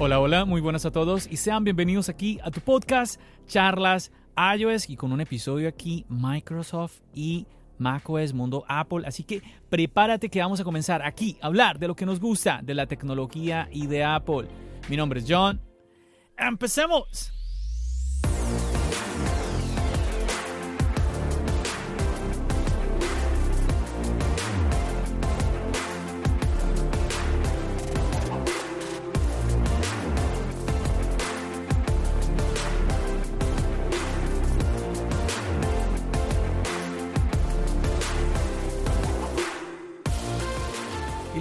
Hola, hola, muy buenas a todos y sean bienvenidos aquí a tu podcast Charlas iOS y con un episodio aquí Microsoft y macOS Mundo Apple. Así que prepárate que vamos a comenzar aquí a hablar de lo que nos gusta de la tecnología y de Apple. Mi nombre es John. ¡Empecemos!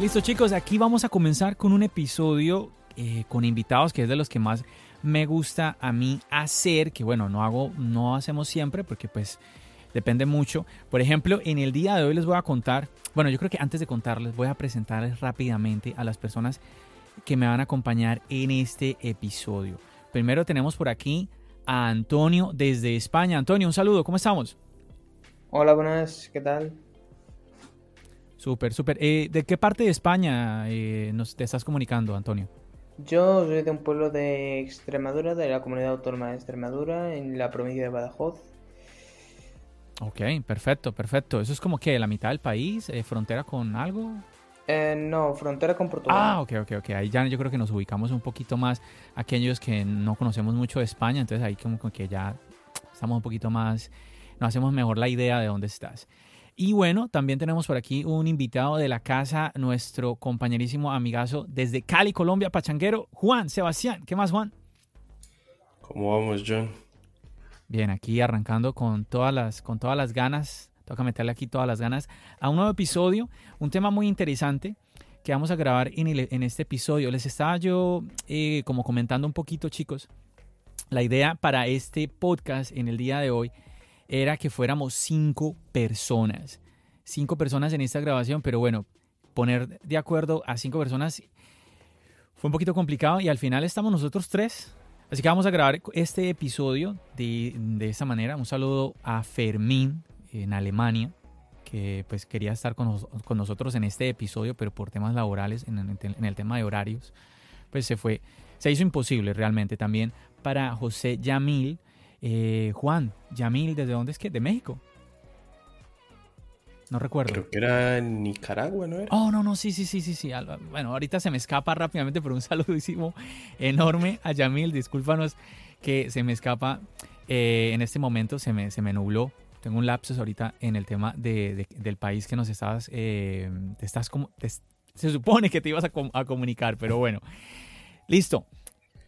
Listo chicos, aquí vamos a comenzar con un episodio eh, con invitados que es de los que más me gusta a mí hacer, que bueno, no hago, no hacemos siempre porque pues depende mucho. Por ejemplo, en el día de hoy les voy a contar, bueno, yo creo que antes de contarles voy a presentarles rápidamente a las personas que me van a acompañar en este episodio. Primero tenemos por aquí a Antonio desde España. Antonio, un saludo, ¿cómo estamos? Hola, buenas, ¿qué tal? Súper, súper. Eh, ¿De qué parte de España eh, nos te estás comunicando, Antonio? Yo soy de un pueblo de Extremadura, de la comunidad autónoma de Extremadura, en la provincia de Badajoz. Ok, perfecto, perfecto. ¿Eso es como que la mitad del país? Eh, ¿Frontera con algo? no, frontera con Portugal. Ah, ok, ok, ok. Ahí ya yo creo que nos ubicamos un poquito más aquellos que no conocemos mucho de España, entonces ahí como que ya estamos un poquito más, nos hacemos mejor la idea de dónde estás. Y bueno, también tenemos por aquí un invitado de la casa, nuestro compañerísimo amigazo desde Cali, Colombia, Pachanguero, Juan Sebastián. ¿Qué más, Juan? ¿Cómo vamos, John? Bien, aquí arrancando con todas las, con todas las ganas, toca meterle aquí todas las ganas a un nuevo episodio, un tema muy interesante que vamos a grabar en, en este episodio. Les estaba yo eh, como comentando un poquito, chicos, la idea para este podcast en el día de hoy era que fuéramos cinco personas. Cinco personas en esta grabación, pero bueno, poner de acuerdo a cinco personas fue un poquito complicado y al final estamos nosotros tres. Así que vamos a grabar este episodio de, de esta manera. Un saludo a Fermín en Alemania, que pues quería estar con, con nosotros en este episodio, pero por temas laborales, en en el tema de horarios, pues se fue, se hizo imposible realmente. También para José Yamil, eh, Juan, Yamil, ¿desde dónde es que? ¿De México? No recuerdo. Creo que era Nicaragua, ¿no era? Oh, no, no, sí, sí, sí, sí, sí. Bueno, ahorita se me escapa rápidamente, pero un saludísimo enorme a Yamil. Discúlpanos que se me escapa eh, en este momento, se me, se me nubló. Tengo un lapsus ahorita en el tema de, del país que nos estabas, eh, te estás como, se supone que te ibas a, a, comunicar, pero bueno. Listo.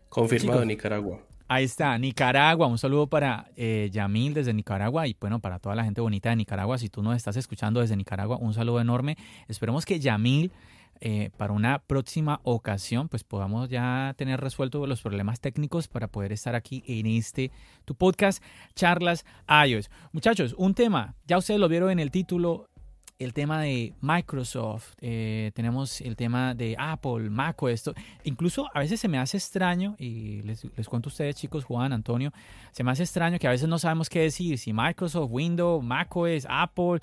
Confirmado Nicaragua. Ahí está, Nicaragua. Un saludo para eh, Yamil desde Nicaragua y bueno, para toda la gente bonita de Nicaragua. Si tú nos estás escuchando desde Nicaragua, un saludo enorme. Esperemos que Yamil, eh, para una próxima ocasión, pues podamos ya tener resueltos los problemas técnicos para poder estar aquí en este, tu podcast, Charlas iOS. Muchachos, un tema, ya ustedes lo vieron en el título, el tema de Microsoft, eh, tenemos el tema de Apple, Mac, esto. Incluso a veces se me hace extraño, y les, cuento a ustedes chicos, Juan, Antonio, se me hace extraño que a veces no sabemos qué decir, si Microsoft, Windows, macOS, Apple,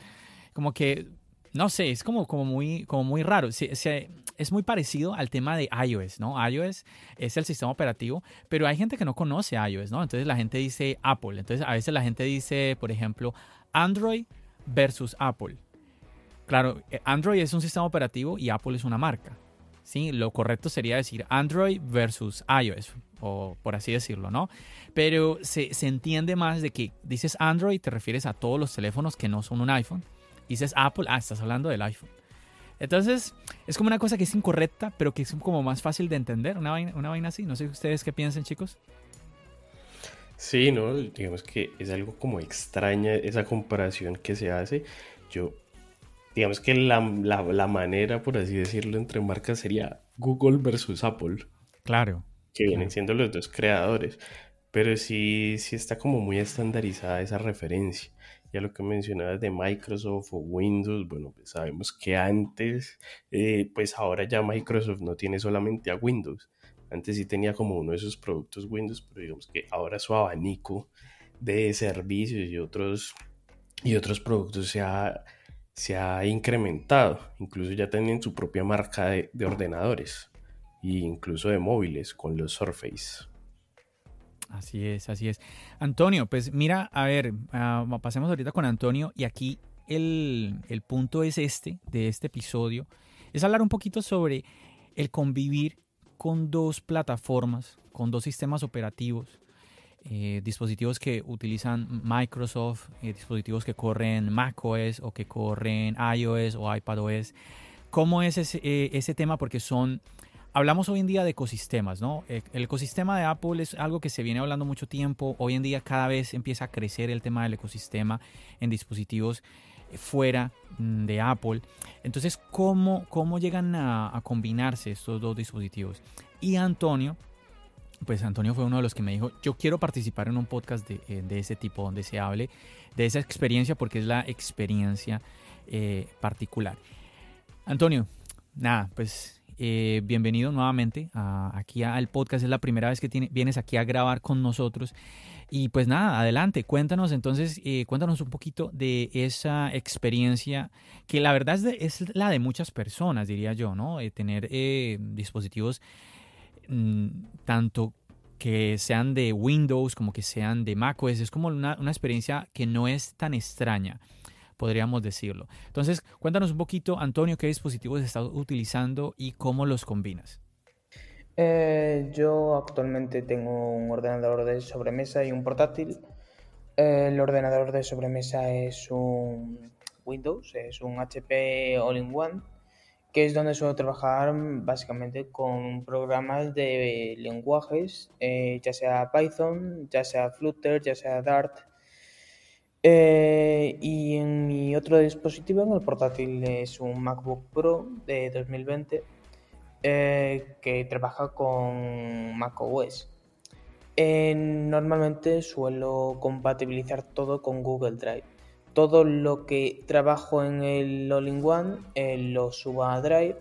como que, no sé, es como, como, muy, como muy raro. Es muy parecido al tema de iOS, ¿no? iOS es el sistema operativo, pero hay gente que no conoce iOS, ¿no? Entonces la gente dice Apple, entonces a veces la gente dice, por ejemplo, Android versus Apple. Claro, Android es un sistema operativo y Apple es una marca. ¿sí? Lo correcto sería decir Android versus iOS, o por así decirlo, ¿no? Pero se, se, entiende más de que dices Android, te refieres a todos los teléfonos que no son un iPhone. Dices Apple, ah, estás hablando del iPhone. Entonces, es como una cosa que es incorrecta, pero que es como más fácil de entender, una vaina, una vaina así. No sé ustedes qué piensan, chicos. Sí, no, digamos que es algo como extraña esa comparación que se hace. Yo digamos que la, la, manera, por así decirlo, entre marcas sería Google versus Apple. Claro. Que vienen siendo los dos creadores. Pero sí, sí está como muy estandarizada esa referencia. Ya lo que mencionabas de Microsoft o Windows, bueno, pues sabemos que antes, eh, pues ahora ya Microsoft no tiene solamente a Windows. Antes sí tenía como uno de sus productos Windows, pero digamos que ahora su abanico de servicios y otros, y otros productos se ha, se ha incrementado. Incluso ya tienen su propia marca de, ordenadores e incluso de móviles con los Surface. Así es, así es. Antonio, pues mira, a ver, ah, pasemos ahorita con Antonio y aquí el, el punto es este, de este episodio, es hablar un poquito sobre el convivir con dos plataformas, con dos sistemas operativos, eh, dispositivos que utilizan Microsoft, eh, dispositivos que corren macOS o que corren iOS o iPadOS. ¿Cómo es ese, eh, tema? Porque son, hablamos hoy en día de ecosistemas, ¿no? El ecosistema de Apple es algo que se viene hablando mucho tiempo. Hoy en día cada vez empieza a crecer el tema del ecosistema en dispositivos fuera mm, de Apple. Entonces, ¿cómo, cómo llegan a, combinarse estos dos dispositivos? Y Antonio, pues Antonio fue uno de los que me dijo, yo quiero participar en un podcast de, eh, ese tipo donde se hable de esa experiencia porque es la experiencia eh, particular. Antonio, nada, pues eh, bienvenido nuevamente aquí al podcast. Es la primera vez que vienes aquí a grabar con nosotros. Y pues nada, adelante, cuéntanos entonces, cuéntanos un poquito de esa experiencia que la verdad es, la de muchas personas, diría yo, ¿no? De tener dispositivos tanto que sean de Windows como que sean de macOS. Es como una, una experiencia que no es tan extraña podríamos decirlo. Entonces, cuéntanos un poquito, Antonio, qué dispositivos estás utilizando y cómo los combinas. Eh, yo actualmente tengo un ordenador de sobremesa y un portátil. el ordenador de sobremesa es un Windows, es un HP All-in-One, que es donde suelo trabajar básicamente con programas de lenguajes, eh, ya sea Python, ya sea Flutter, ya sea Dart. Eh, y en mi otro dispositivo, en el portátil, es un MacBook Pro de 2020 eh, que trabaja con macOS. Normalmente suelo compatibilizar todo con Google Drive. Todo lo que trabajo en el All-in-One eh, lo subo a Drive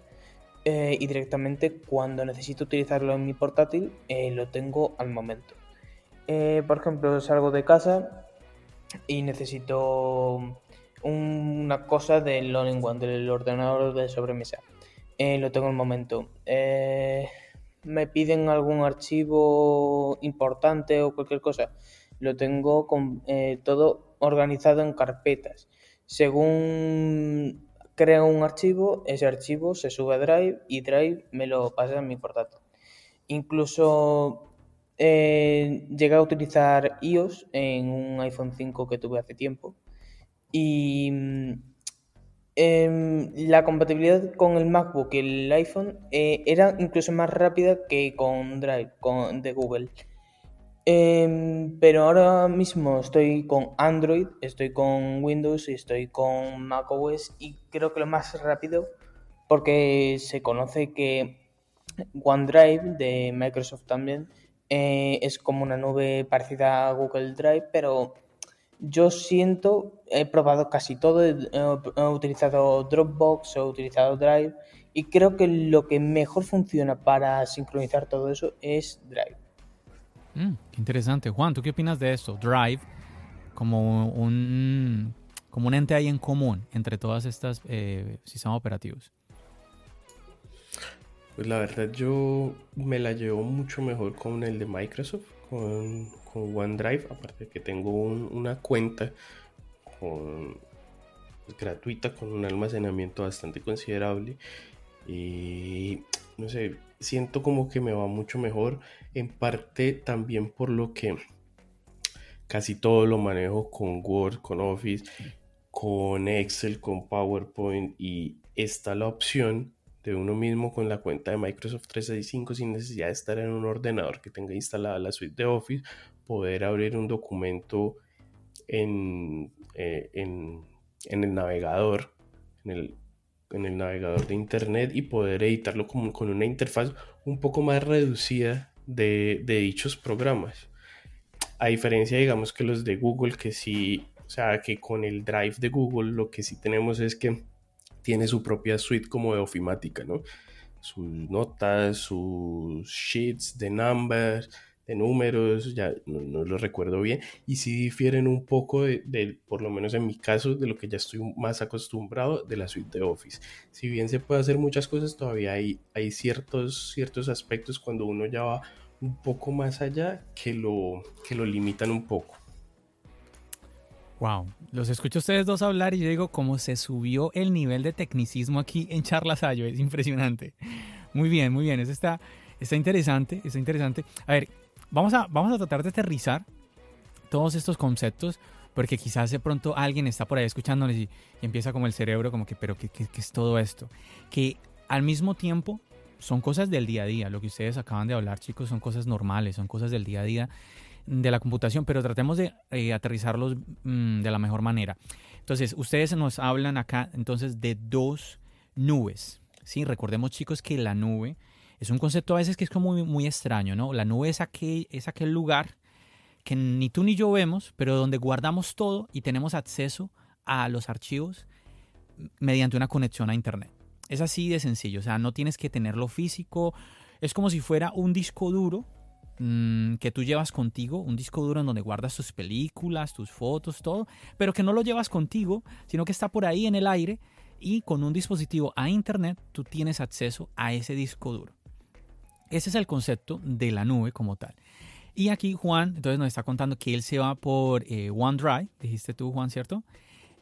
y directamente cuando necesito utilizarlo en mi portátil lo tengo al momento. por ejemplo, salgo de casa y necesito una cosa del All-in-One, del ordenador de sobremesa eh, lo tengo en el momento. Eh, me piden algún archivo importante o cualquier cosa. Lo tengo con, eh, todo organizado en carpetas. Según creo un archivo, ese archivo se sube a Drive y Drive me lo pasa en mi portátil. Incluso llegué a utilizar iOS en un iPhone 5 que tuve hace tiempo. Y Em, la compatibilidad con el MacBook y el iPhone eh, era incluso más rápida que con Drive con, de Google. Em, pero ahora mismo estoy con Android, estoy con Windows y estoy con macOS y creo que lo más rápido porque se conoce que OneDrive de Microsoft también eh, es como una nube parecida a Google Drive, pero yo siento, he probado casi todo, he, utilizado Dropbox, he utilizado Drive y creo que lo que mejor funciona para sincronizar todo eso es Drive. Mm, interesante. Juan, ¿tú qué opinas de esto? Drive como un, como un ente ahí en común entre todas estas eh, sistemas operativos. Pues la verdad yo me la llevo mucho mejor con el de Microsoft, con, OneDrive, aparte de que tengo una cuenta gratuita con un almacenamiento bastante considerable y no sé, siento como que me va mucho mejor, en parte también por lo que casi todo lo manejo con Word, con Office, con Excel, con PowerPoint y está la opción de uno mismo con la cuenta de Microsoft 365 sin necesidad de estar en un ordenador que tenga instalada la suite de Office, poder abrir un documento en, eh, en, el navegador, en el, en el navegador de internet y poder editarlo con, con una interfaz un poco más reducida de, de dichos programas. A diferencia, digamos, que los de Google, que sí, o sea, que con el Drive de Google lo que sí tenemos es que tiene su propia suite como de ofimática, ¿no? Sus notas, sus sheets de numbers, de números, ya no, lo recuerdo bien, y sí difieren un poco de, por lo menos en mi caso, de lo que ya estoy más acostumbrado de la suite de Office. Si bien se puede hacer muchas cosas, todavía hay, hay ciertos, ciertos aspectos cuando uno ya va un poco más allá que lo, que lo limitan un poco. Wow, los escucho ustedes dos hablar y yo digo cómo se subió el nivel de tecnicismo aquí en Charlas Ayo, es impresionante. Muy bien, muy bien, eso está, está interesante, está interesante. A ver, vamos a, vamos a tratar de aterrizar todos estos conceptos porque quizás de pronto alguien está por ahí escuchándoles y, empieza como el cerebro como que, pero ¿qué, ¿qué, es todo esto? Que al mismo tiempo son cosas del día a día, lo que ustedes acaban de hablar chicos son cosas normales, son cosas del día a día de la computación, pero tratemos de eh, aterrizarlos mm, de la mejor manera. Entonces, ustedes nos hablan acá entonces de dos nubes. ¿sí? Recordemos chicos que la nube es un concepto a veces que es como muy, muy extraño, ¿no? La nube es aquel, es aquel lugar que ni tú ni yo vemos, pero donde guardamos todo y tenemos acceso a los archivos mediante una conexión a Internet. Es así de sencillo, o sea, no tienes que tenerlo físico, es como si fuera un disco duro Mm, que tú llevas contigo, un disco duro en donde guardas tus películas, tus fotos, todo, pero que no lo llevas contigo, sino que está por ahí en el aire y con un dispositivo a internet tú tienes acceso a ese disco duro. Ese es el concepto de la nube como tal. Y aquí Juan entonces nos está contando que él se va por eh, OneDrive, dijiste tú Juan, ¿cierto?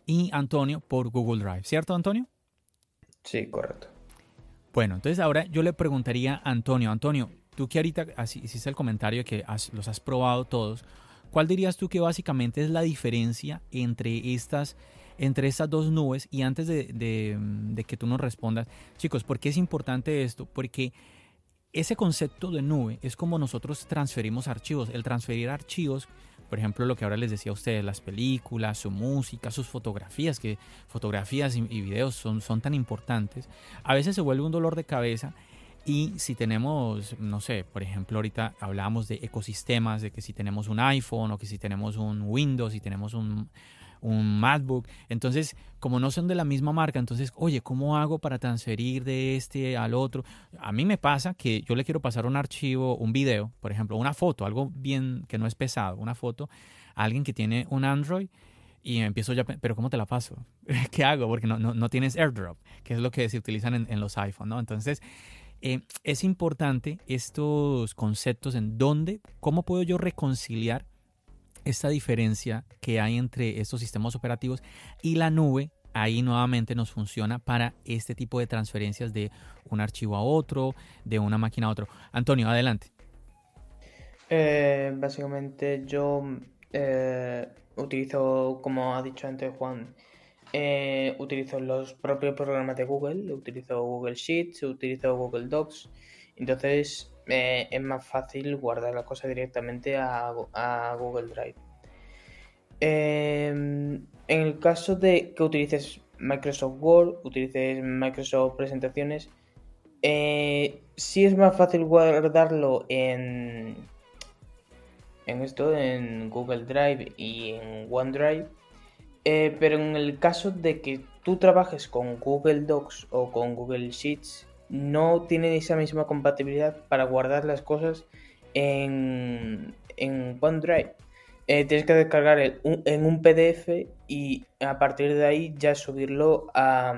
Y Antonio por Google Drive, ¿cierto Antonio? Sí, correcto. Bueno, entonces ahora yo le preguntaría a Antonio, Antonio, tú que ahorita así, hiciste el comentario que los has probado todos, ¿cuál dirías tú que básicamente es la diferencia entre estas, entre estas dos nubes? Y antes de, de que tú nos respondas, chicos, ¿por qué es importante esto? Porque ese concepto de nube es como nosotros transferimos archivos. El transferir archivos, por ejemplo, lo que ahora les decía a ustedes, las películas, su música, sus fotografías, que fotografías y, videos son, son tan importantes, a veces se vuelve un dolor de cabeza y si tenemos, no sé, por ejemplo, ahorita hablábamos de ecosistemas, de que si tenemos un iPhone o que si tenemos un Windows, si tenemos un, un MacBook, entonces como no son de la misma marca, entonces, oye, ¿cómo hago para transferir de este al otro? A mí me pasa que yo le quiero pasar un archivo, un video, por ejemplo, una foto, algo bien que no es pesado, una foto, a alguien que tiene un Android y empiezo ya, pero ¿cómo te la paso? ¿Qué hago? Porque no, no, no tienes AirDrop, que es lo que se utilizan en, los iPhones, ¿no? Entonces, eh, es importante estos conceptos en dónde, cómo puedo yo reconciliar esta diferencia que hay entre estos sistemas operativos y la nube. Ahí nuevamente nos funciona para este tipo de transferencias de un archivo a otro, de una máquina a otro. Antonio, adelante. Eh, básicamente yo eh, utilizo, como ha dicho antes Juan, eh, utilizo los propios programas de Google, utilizo Google Sheets, utilizo Google Docs. Entonces eh, es más fácil guardar la cosa directamente a, Google Drive. Em, en el caso de que utilices Microsoft Word, utilices Microsoft Presentaciones, eh, sí es más fácil guardarlo en, en esto, en Google Drive y en OneDrive eh, pero en el caso de que tú trabajes con Google Docs o con Google Sheets, no tienen esa misma compatibilidad para guardar las cosas en, en OneDrive. Eh, tienes que descargar en un PDF y a partir de ahí ya subirlo a,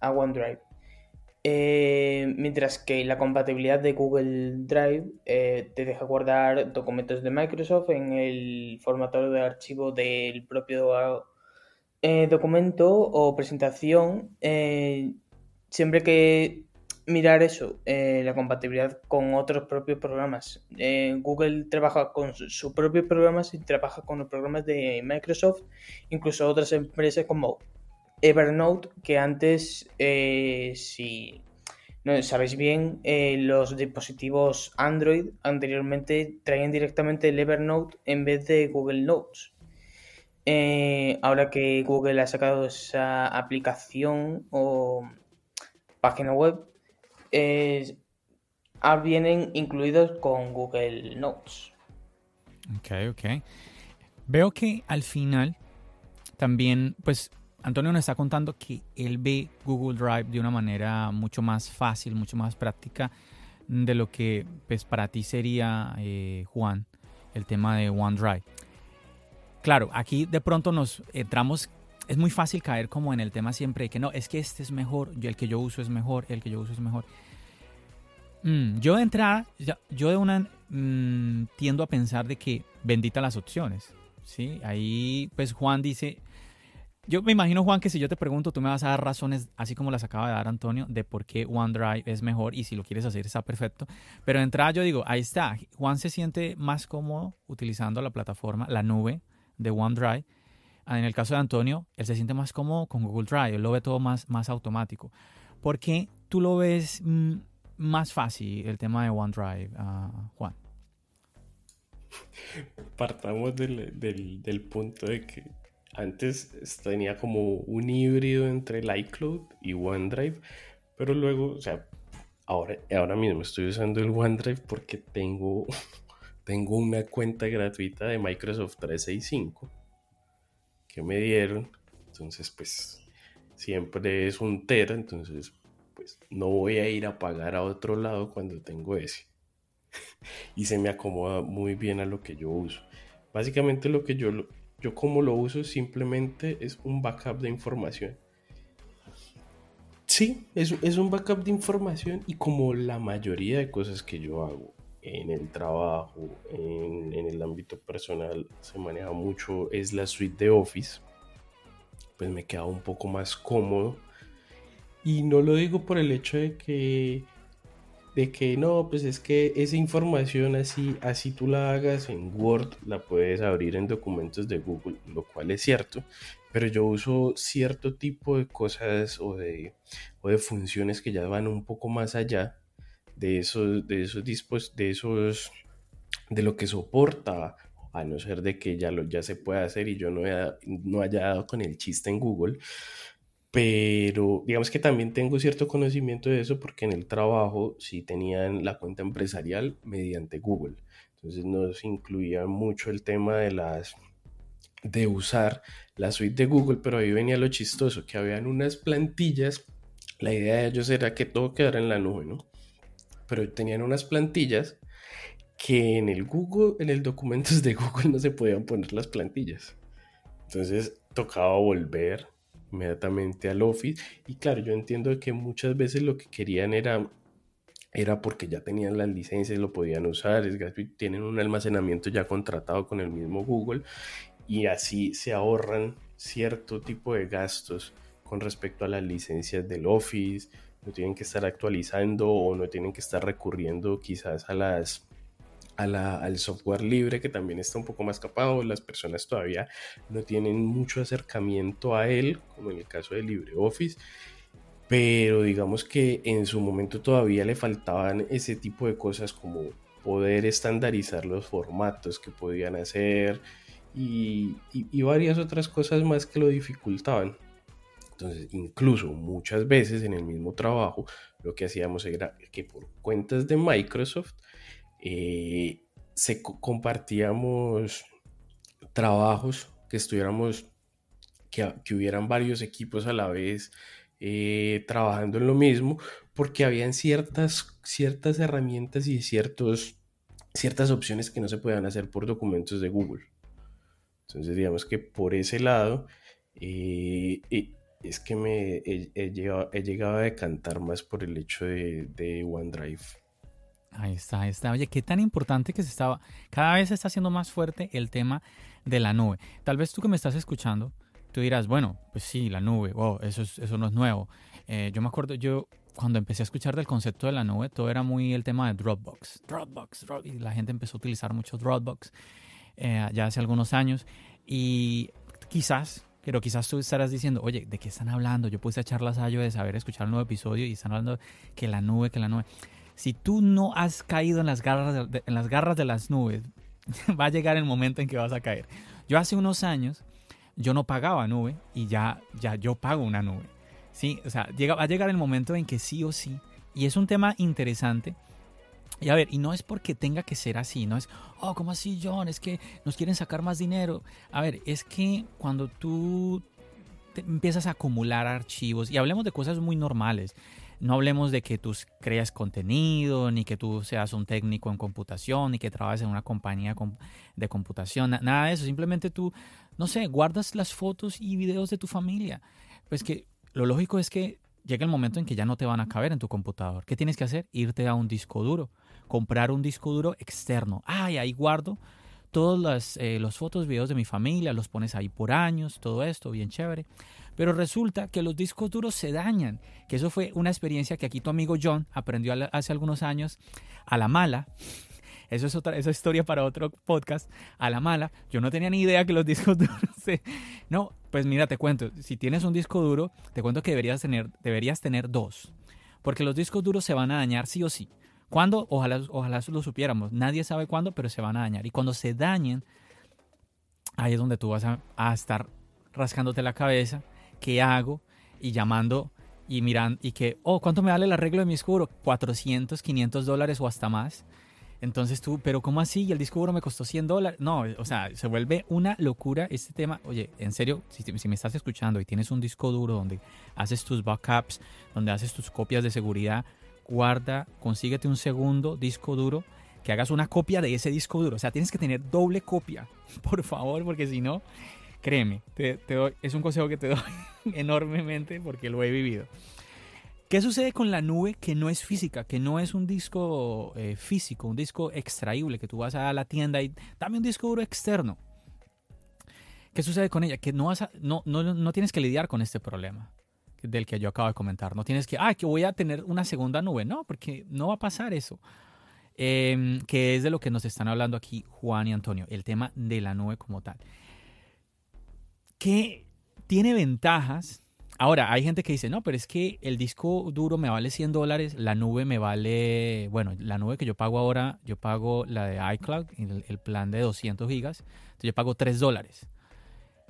a OneDrive. Eh, mientras que la compatibilidad de Google Drive te deja guardar documentos de Microsoft en el formato de archivo del propio eh, documento o presentación, eh, siempre que mirar eso, eh, la compatibilidad con otros propios programas. Google trabaja con sus propios programas y trabaja con los programas de Microsoft, incluso otras empresas como Evernote, que antes, si no sabéis bien, los dispositivos Android anteriormente traían directamente el Evernote en vez de Google Notes. Eh, ahora que Google ha sacado esa aplicación o página web, ahora vienen incluidos con Google Notes. Ok, ok. Veo que al final también, pues Antonio nos está contando que él ve Google Drive de una manera mucho más fácil, mucho más práctica de lo que pues para ti sería, eh, Juan, el tema de OneDrive. Claro, aquí de pronto nos entramos, es muy fácil caer como en el tema siempre de que no, es que este es mejor, el que yo uso es mejor, el que yo uso es mejor. Mm, yo de entrada, yo de una mm, tiendo a pensar de que bendita las opciones. ¿sí? Ahí pues Juan dice, yo me imagino, Juan, que si yo te pregunto, tú me vas a dar razones, así como las acaba de dar Antonio, de por qué OneDrive es mejor y si lo quieres hacer está perfecto. Pero de entrada yo digo, ahí está, Juan se siente más cómodo utilizando la plataforma, la nube de OneDrive. Ah, en el caso de Antonio, él se siente más cómodo con Google Drive, él lo ve todo más, más automático. ¿Por qué tú lo ves mm, más fácil el tema de OneDrive, uh, Juan? Partamos del, del, del punto de que antes tenía como un híbrido entre el iCloud y OneDrive, pero luego, o sea, ahora, ahora mismo estoy usando el OneDrive porque tengo, tengo una cuenta gratuita de Microsoft 365 que me dieron. Entonces, pues siempre es un tera, entonces pues no voy a ir a pagar a otro lado cuando tengo ese. y se me acomoda muy bien a lo que yo uso. Básicamente lo que yo yo como lo uso simplemente es un backup de información. Sí, es, es un backup de información y como la mayoría de cosas que yo hago en el trabajo, en, en, el ámbito personal, se maneja mucho, es la suite de Office, pues me queda un poco más cómodo. Y no lo digo por el hecho de que de que no, pues es que esa información así, así tú la hagas en Word, la puedes abrir en documentos de Google, lo cual es cierto, pero yo uso cierto tipo de cosas o de, o de funciones que ya van un poco más allá de esos, de esos dispositivos, de esos, de lo que soporta, a no ser de que ya, lo, ya se pueda hacer y yo no, no haya dado con el chiste en Google, pero digamos que también tengo cierto conocimiento de eso porque en el trabajo sí tenían la cuenta empresarial mediante Google. Entonces nos incluía mucho el tema de las de usar la suite de Google, pero ahí venía lo chistoso, que habían unas plantillas, la idea de ellos era que todo quedara en la nube, ¿no? Pero tenían unas plantillas que en el Google, en el documentos de Google no se podían poner las plantillas. Entonces tocaba volver inmediatamente al Office. Y claro, yo entiendo que muchas veces lo que querían era, era porque ya tenían las licencias, lo podían usar, es, tienen un almacenamiento ya contratado con el mismo Google y así se ahorran cierto tipo de gastos con respecto a las licencias del Office, no tienen que estar actualizando o no tienen que estar recurriendo quizás a las al software libre que también está un poco más capado, las personas todavía no tienen mucho acercamiento a él, como en el caso de LibreOffice, pero digamos que en su momento todavía le faltaban ese tipo de cosas como poder estandarizar los formatos que podían hacer y, y varias otras cosas más que lo dificultaban. Entonces, incluso muchas veces en el mismo trabajo, lo que hacíamos era que por cuentas de Microsoft, eh, se compartíamos trabajos, que estuviéramos, que, que, hubieran varios equipos a la vez eh, trabajando en lo mismo, porque habían ciertas, ciertas herramientas y ciertos, ciertas opciones que no se podían hacer por documentos de Google. Entonces, digamos que por ese lado, eh, es que me he, llegado, he, llegado, a decantar más por el hecho de, OneDrive. Ahí está, ahí está. Oye, qué tan importante que se estaba. Cada vez se está haciendo más fuerte el tema de la nube. Tal vez tú que me estás escuchando, tú dirás, bueno, pues sí, la nube, wow, eso, eso no es nuevo. Eh, yo me acuerdo, yo cuando empecé a escuchar del concepto de la nube, todo era muy el tema de Dropbox. Dropbox, y la gente empezó a utilizar mucho Dropbox eh, ya hace algunos años. Y quizás, pero quizás tú estarás diciendo, oye, ¿de qué están hablando? Yo puse a charlas a yo de saber escuchar un nuevo episodio y están hablando que la nube, que la nube si tú no has caído en las garras en las, garras de las nubes, va a llegar el momento en que vas a caer. Yo hace unos años yo no pagaba nube y ya, ya yo pago una nube. Sí, o sea, llega, va a llegar el momento en que sí o sí, y es un tema interesante. Y a ver, y no es porque tenga que ser así, no es, oh, ¿cómo así, John? Es que nos quieren sacar más dinero. A ver, es que cuando tú empiezas a acumular archivos, y hablemos de cosas muy normales, no hablemos de que tú creas contenido, ni que tú seas un técnico en computación, ni que trabajes en una compañía de computación, nada de eso. Simplemente tú, no sé, guardas las fotos y videos de tu familia. Pues que lo lógico es que llega el momento en que ya no te van a caber en tu computador. ¿Qué tienes que hacer? Irte a un disco duro, comprar un disco duro externo. Ah, y ahí guardo todas las eh, los fotos, videos de mi familia, los pones ahí por años, todo esto, bien chévere. Pero resulta que los discos duros se dañan, que eso fue una experiencia que aquí tu amigo John aprendió hace algunos años a la mala. Eso es otra esa historia para otro podcast. A la mala, yo no tenía ni idea que los discos duros se... No, pues mira, te cuento, si tienes un disco duro, te cuento que deberías tener, deberías tener dos. Porque los discos duros se van a dañar sí o sí. ¿Cuándo? Ojalá, ojalá lo supiéramos. Nadie sabe cuándo, pero se van a dañar. Y cuando se dañen, ahí es donde tú vas a, estar rascándote la cabeza qué hago y llamando y mirando y que, oh, ¿cuánto me vale el arreglo de mi disco duro? 400, 500 dólares o hasta más. Entonces tú, pero ¿cómo así? Y el disco duro me costó 100 dólares. No, o sea, se vuelve una locura este tema. Oye, en serio, si, si, me estás escuchando y tienes un disco duro donde haces tus backups, donde haces tus copias de seguridad, guarda, consíguete un segundo disco duro, que hagas una copia de ese disco duro. O sea, tienes que tener doble copia, por favor, porque si no, Créeme, te, doy, es un consejo que te doy enormemente porque lo he vivido. ¿Qué sucede con la nube que no es física, que no es un disco eh, físico, un disco extraíble, que tú vas a la tienda y dame un disco duro externo? ¿Qué sucede con ella? Que no, vas no, no, no, tienes que lidiar con este problema del que yo acabo de comentar. No tienes que, ah, que voy a tener una segunda nube. No, porque no va a pasar eso. Em, que es de lo que nos están hablando aquí Juan y Antonio, el tema de la nube como tal que tiene ventajas. Ahora, hay gente que dice, no, pero es que el disco duro me vale 100 dólares, la nube me vale, bueno, la nube que yo pago ahora, yo pago la de iCloud, el, plan de 200 gigas, entonces yo pago 3 dólares.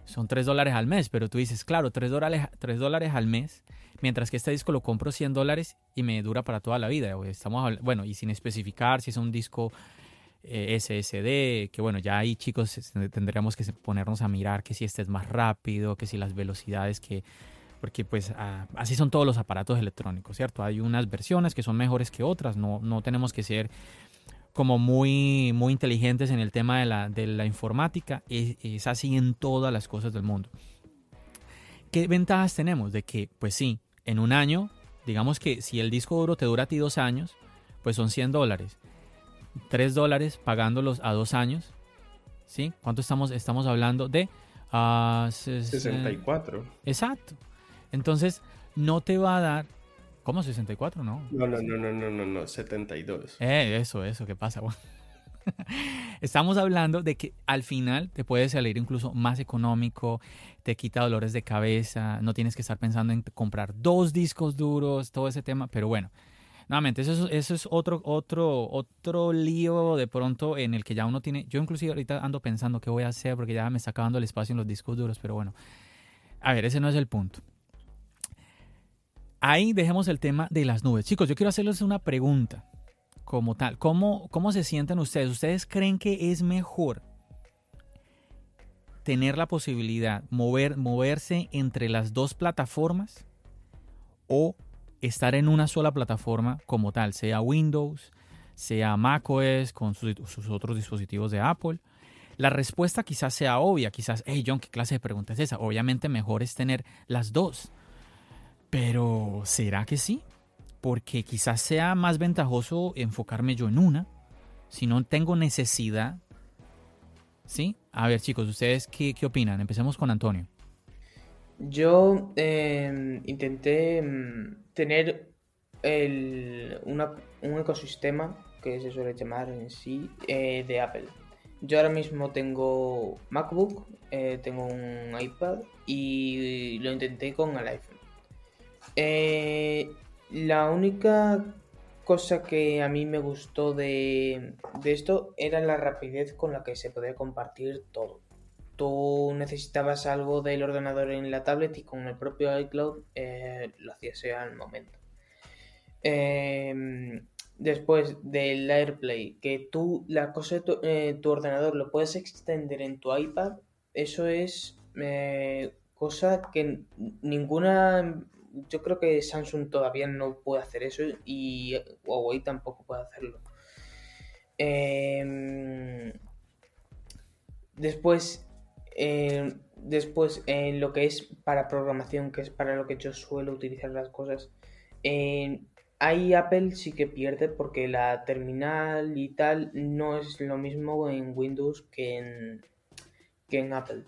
Son 3 dólares al mes, pero tú dices, claro, 3 dólares, 3 dólares al mes, mientras que este disco lo compro 100 dólares y me dura para toda la vida. Estamos, bueno, y sin especificar si es un disco eh, SSD, que bueno, ya ahí chicos tendríamos que ponernos a mirar que si este es más rápido, que si las velocidades que... Porque pues así son todos los aparatos electrónicos, ¿cierto? Hay unas versiones que son mejores que otras, no, no tenemos que ser como muy, muy inteligentes en el tema de la, de la informática, es, es así en todas las cosas del mundo. ¿Qué ventajas tenemos? De que, pues sí, en un año, digamos que si el disco duro te dura a ti dos años, pues son 100 dólares. 3 dólares pagándolos a dos años. ¿Sí? ¿Cuánto estamos, estamos hablando? De... 64. Ah, Exacto. Entonces, no te va a dar... ¿Cómo 64? No. No, no, no, no, no, no, no 72. Eh, eso, eso, ¿qué pasa? Estamos hablando de que al final te puede salir incluso más económico, te quita dolores de cabeza, no tienes que estar pensando en comprar dos discos duros, todo ese tema, pero bueno, Nuevamente, eso, eso es otro, otro, otro lío de pronto en el que ya uno tiene. Yo, inclusive, ahorita ando pensando qué voy a hacer porque ya me está acabando el espacio en los discos duros, pero bueno. A ver, ese no es el punto. Ahí dejemos el tema de las nubes. Chicos, yo quiero hacerles una pregunta como tal. ¿Cómo, cómo se sienten ustedes? ¿Ustedes creen que es mejor tener la posibilidad mover, moverse entre las dos plataformas o estar en una sola plataforma como tal, sea Windows, sea macOS con sus, otros dispositivos de Apple. La respuesta quizás sea obvia, quizás, hey John, ¿qué clase de pregunta es esa? Obviamente mejor es tener las dos. Pero, ¿será que sí? Porque quizás sea más ventajoso enfocarme yo en una, si no tengo necesidad. ¿Sí? A ver chicos, ¿ustedes qué, qué opinan? Empecemos con Antonio. Yo em, intenté em, tener el, un ecosistema que se suele llamar en sí eh, de Apple. Yo ahora mismo tengo MacBook, eh, tengo un iPad y lo intenté con el iPhone. Eh, la única cosa que a mí me gustó de, de esto era la rapidez con la que se podía compartir todo tú necesitabas algo del ordenador en la tablet y con el propio iCloud eh, lo hacías al momento. Em, después del AirPlay, que tú la cosa de eh, tu, ordenador lo puedes extender en tu iPad, eso es cosa que ninguna, yo creo que Samsung todavía no puede hacer eso y Huawei tampoco puede hacerlo. Em, después, em, después en lo que es para programación, que es para lo que yo suelo utilizar las cosas, Ahí Apple sí que pierde porque la terminal y tal no es lo mismo en Windows que en, que en Apple.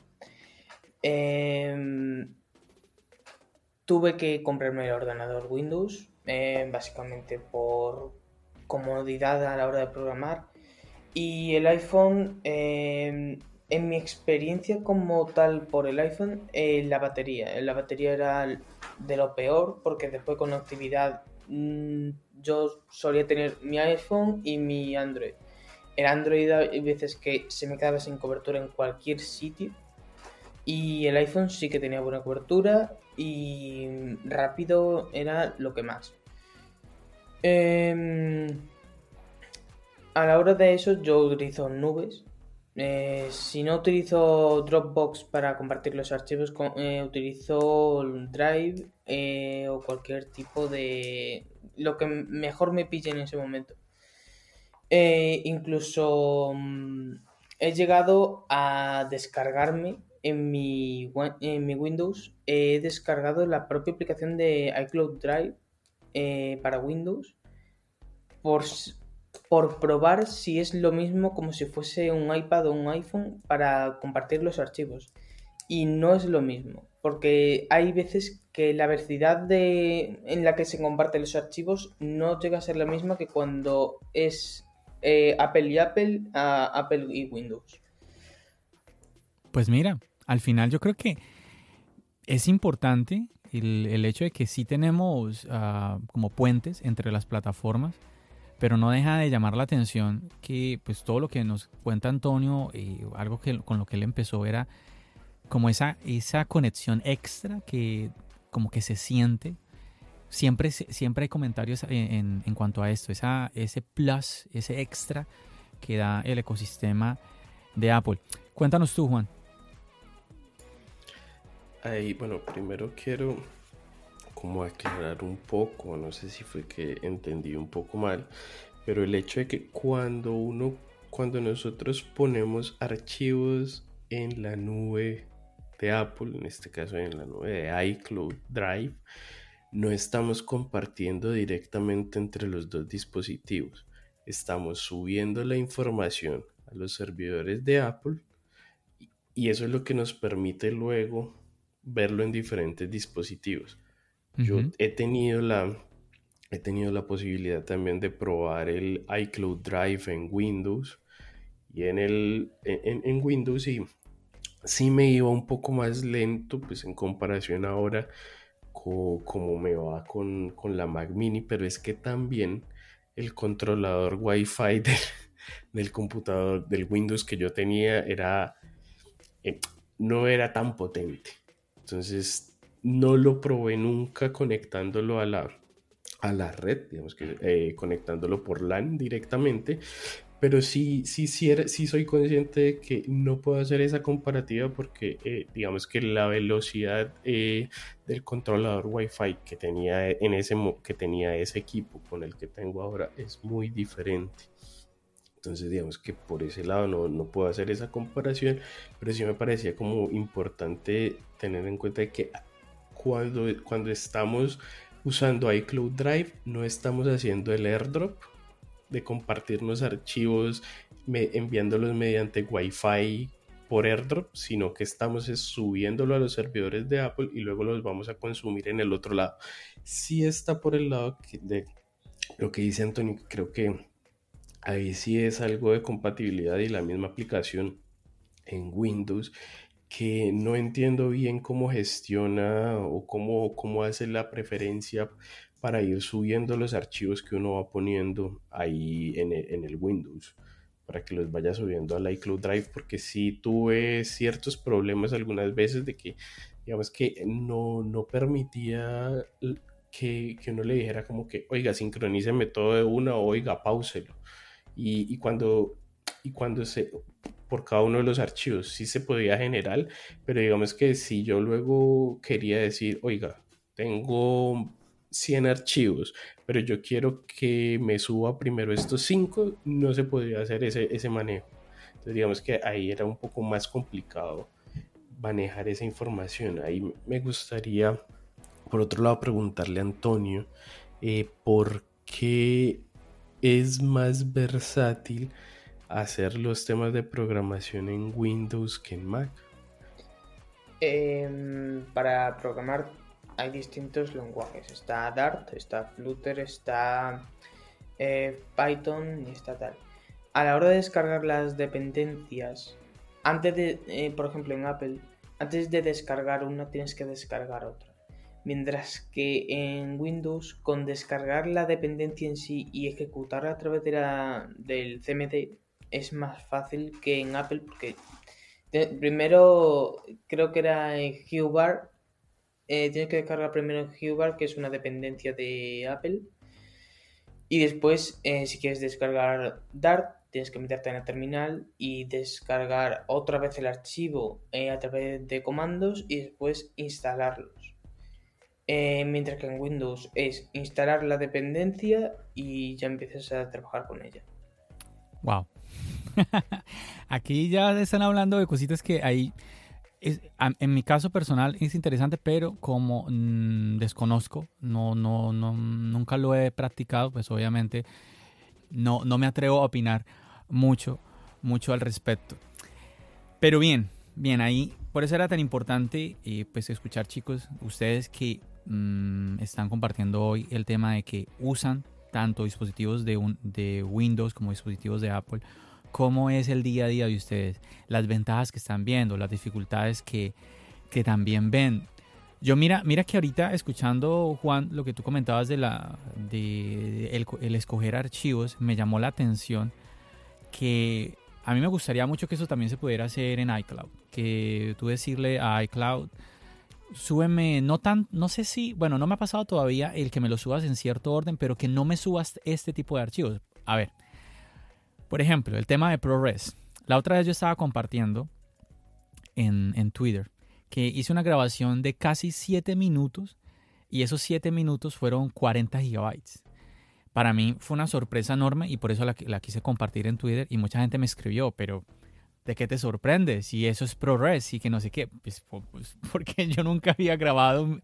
Tuve que comprarme el ordenador Windows, eh, básicamente por comodidad a la hora de programar. Y el iPhone, em, en mi experiencia como tal por el iPhone, eh, la batería. La batería era de lo peor porque después con actividad Mm, yo solía tener mi iPhone y mi Android. El Android hay veces que se me quedaba sin cobertura en cualquier sitio. Y el iPhone sí que tenía buena cobertura y rápido era lo que más. Em, a la hora de eso yo utilizo nubes eh, si no utilizo Dropbox para compartir los archivos, eh, utilizo Drive eh, o cualquier tipo de... lo que mejor me pille en ese momento. incluso mm, he llegado a descargarme en mi, en mi Windows, he descargado la propia aplicación de iCloud Drive para Windows por, por probar si es lo mismo como si fuese un iPad o un iPhone para compartir los archivos. Y no es lo mismo, porque hay veces que la velocidad de, en la que se comparten los archivos no llega a ser la misma que cuando es eh, Apple y Apple a Apple y Windows. Pues mira, al final yo creo que es importante el, hecho de que sí tenemos ah, como puentes entre las plataformas pero no deja de llamar la atención que pues todo lo que nos cuenta Antonio, y eh, algo que, con lo que él empezó era como esa, esa conexión extra que como que se siente. Siempre, siempre hay comentarios en, en cuanto a esto, esa, ese plus, ese extra que da el ecosistema de Apple. Cuéntanos tú, Juan. Ahí, bueno, primero quiero como aclarar un poco, no sé si fue que entendí un poco mal, pero el hecho de que cuando uno, cuando nosotros ponemos archivos en la nube de Apple, en este caso en la nube de iCloud Drive, no estamos compartiendo directamente entre los dos dispositivos. Estamos subiendo la información a los servidores de Apple y eso es lo que nos permite luego verlo en diferentes dispositivos. Yo he tenido la, he tenido la posibilidad también de probar el iCloud Drive en Windows y en, el, en, Windows y sí me iba un poco más lento pues en comparación ahora como me va con, la Mac mini pero es que también el controlador Wi-Fi del, computador del Windows que yo tenía era eh, no era tan potente entonces no lo probé nunca conectándolo a la, a la red, digamos que eh, conectándolo por LAN directamente, pero sí, sí, sí, soy consciente de que no puedo hacer esa comparativa porque eh, digamos que la velocidad eh, del controlador Wi-Fi que tenía, en ese, que tenía ese equipo con el que tengo ahora es muy diferente. Entonces, digamos que por ese lado no, no, puedo hacer esa comparación, pero sí me parecía como importante tener en cuenta que cuando, cuando estamos usando iCloud Drive, no estamos haciendo el airdrop de compartirnos archivos enviándolos mediante Wi-Fi por airdrop, sino que estamos subiéndolo a los servidores de Apple y luego los vamos a consumir en el otro lado. Si está por el lado de lo que dice Antonio, creo que ahí sí es algo de compatibilidad y la misma aplicación en Windows que no entiendo bien cómo gestiona o cómo, cómo hace la preferencia para ir subiendo los archivos que uno va poniendo ahí en el, Windows. para que los vaya subiendo al iCloud Drive, porque sí tuve ciertos problemas algunas veces de que, digamos que no, no permitía que, que, uno le dijera como que, oiga, sincroníceme todo de una, oiga, pauselo. Y, cuando, y cuando se, por cada uno de los archivos, sí se podía generar, pero digamos que si yo luego quería decir, oiga, tengo 100 archivos, pero yo quiero que me suba primero estos 5, no se podía hacer ese, ese manejo. Entonces digamos que ahí era un poco más complicado manejar esa información. Ahí me gustaría, por otro lado, preguntarle a Antonio eh, por qué es más versátil hacer los temas de programación en Windows que en Mac. Em, para programar hay distintos lenguajes. Está Dart, está Flutter, está eh, Python y está tal. A la hora de descargar las dependencias, antes de, eh, por ejemplo, en Apple, antes de descargar una tienes que descargar otra. Mientras que en Windows, con descargar la dependencia en sí y ejecutarla a través de la, del CMD, es más fácil que en Apple porque primero creo que era en HuBar eh, tienes que descargar primero en HuBar, que es una dependencia de Apple. Y después, eh, si quieres descargar Dart, tienes que meterte en el terminal y descargar otra vez el archivo eh, a través de comandos y después instalarlos. Mientras que en Windows es instalar la dependencia y ya empiezas a trabajar con ella. Wow. Aquí ya están hablando de cositas que hay en mi caso personal es interesante, pero como mm, desconozco, no, no, no, nunca lo he practicado, pues obviamente no, no me atrevo a opinar mucho, mucho al respecto. Pero bien, bien, ahí, por eso era tan importante, eh, pues escuchar chicos, ustedes que mm, están compartiendo hoy el tema de que usan tanto dispositivos de, un, de Windows como dispositivos de Apple cómo es el día a día de ustedes, las ventajas que están viendo, las dificultades que, también ven. Yo mira, mira que ahorita escuchando Juan lo que tú comentabas de la de el, escoger archivos me llamó la atención que a mí me gustaría mucho que eso también se pudiera hacer en iCloud, que tú decirle a iCloud súbeme no tan no sé si, bueno, no me ha pasado todavía el que me lo subas en cierto orden, pero que no me subas este tipo de archivos. A ver, por ejemplo, el tema de ProRes. La otra vez yo estaba compartiendo en, Twitter que hice una grabación de casi 7 minutos y esos 7 minutos fueron 40 gigabytes. Para mí fue una sorpresa enorme y por eso la, quise compartir en Twitter y mucha gente me escribió, pero ¿de qué te sorprende? Si eso es ProRes y que no sé qué. Pues, pues porque yo nunca había grabado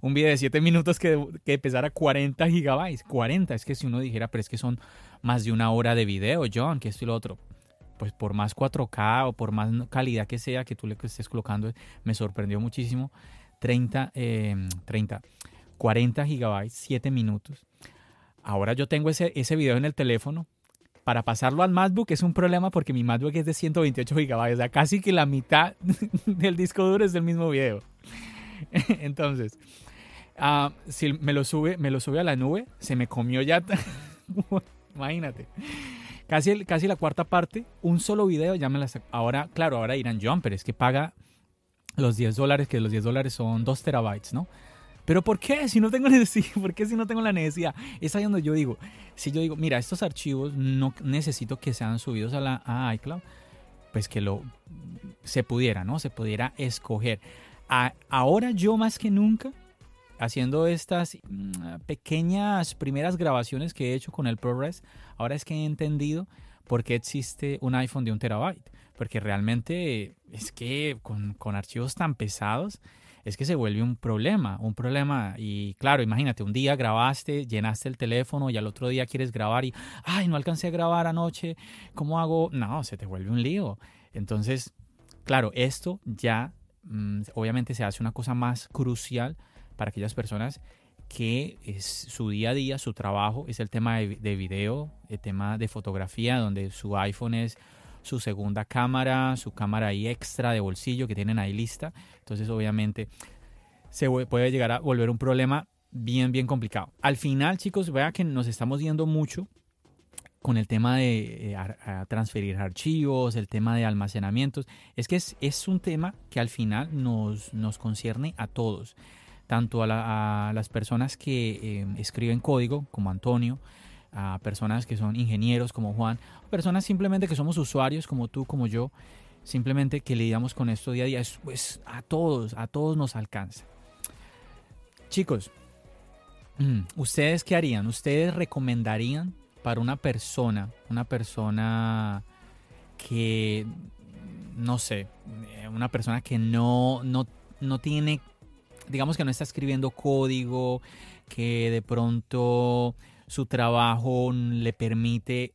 un, video de 7 minutos que, que pesara 40 gigabytes. 40, es que si uno dijera, pero es que son más de una hora de video, John, que esto y lo otro. Pues por más 4K o por más calidad que sea que tú le estés colocando, me sorprendió muchísimo. 30, 30, 40 gigabytes, 7 minutos. Ahora yo tengo ese, ese video en el teléfono. Para pasarlo al MacBook es un problema porque mi MacBook es de 128 gigabytes. O sea, casi que la mitad del disco duro es del mismo video. Entonces, ah, si me lo, sube, me lo sube a la nube, se me comió ya Imagínate. Casi, casi la cuarta parte, un solo video, ya me las... Ahora, claro, ahora dirán, John, es que paga los 10 dólares, que los 10 dólares son 2 terabytes, ¿no? Pero ¿por qué? Si no tengo necesidad, ¿por qué si no tengo la necesidad? Es ahí donde yo digo, si yo digo, mira, estos archivos no necesito que sean subidos a la a iCloud, pues que lo se pudiera, ¿no? Se pudiera escoger. ahora yo más que nunca haciendo estas mm, pequeñas primeras grabaciones que he hecho con el ProRes, ahora es que he entendido por qué existe un iPhone de un terabyte. Porque realmente es que con, archivos tan pesados es que se vuelve un problema, un problema. Y claro, imagínate, un día grabaste, llenaste el teléfono y al otro día quieres grabar y, ay, no alcancé a grabar anoche, ¿cómo hago? No, se te vuelve un lío. Entonces, claro, esto ya mm, obviamente se hace una cosa más crucial para aquellas personas que es su día a día, su trabajo es el tema de, video, el tema de fotografía, donde su iPhone es su segunda cámara, su cámara ahí extra de bolsillo que tienen ahí lista. Entonces obviamente se puede llegar a volver un problema bien, bien complicado. Al final, chicos, vea que nos estamos yendo mucho con el tema de eh, transferir archivos, el tema de almacenamientos. Es que es, un tema que al final nos, nos concierne a todos, tanto a, las personas que eh, escriben código, como Antonio, a personas que son ingenieros como Juan, personas simplemente que somos usuarios como tú, como yo, simplemente que lidiamos con esto día a día, pues a todos, a todos nos alcanza. Chicos, mm, ¿ustedes qué harían? ¿Ustedes recomendarían para una persona, una persona que, no sé, eh, una persona que no, no, no tiene, digamos que no está escribiendo código, que de pronto su trabajo le permite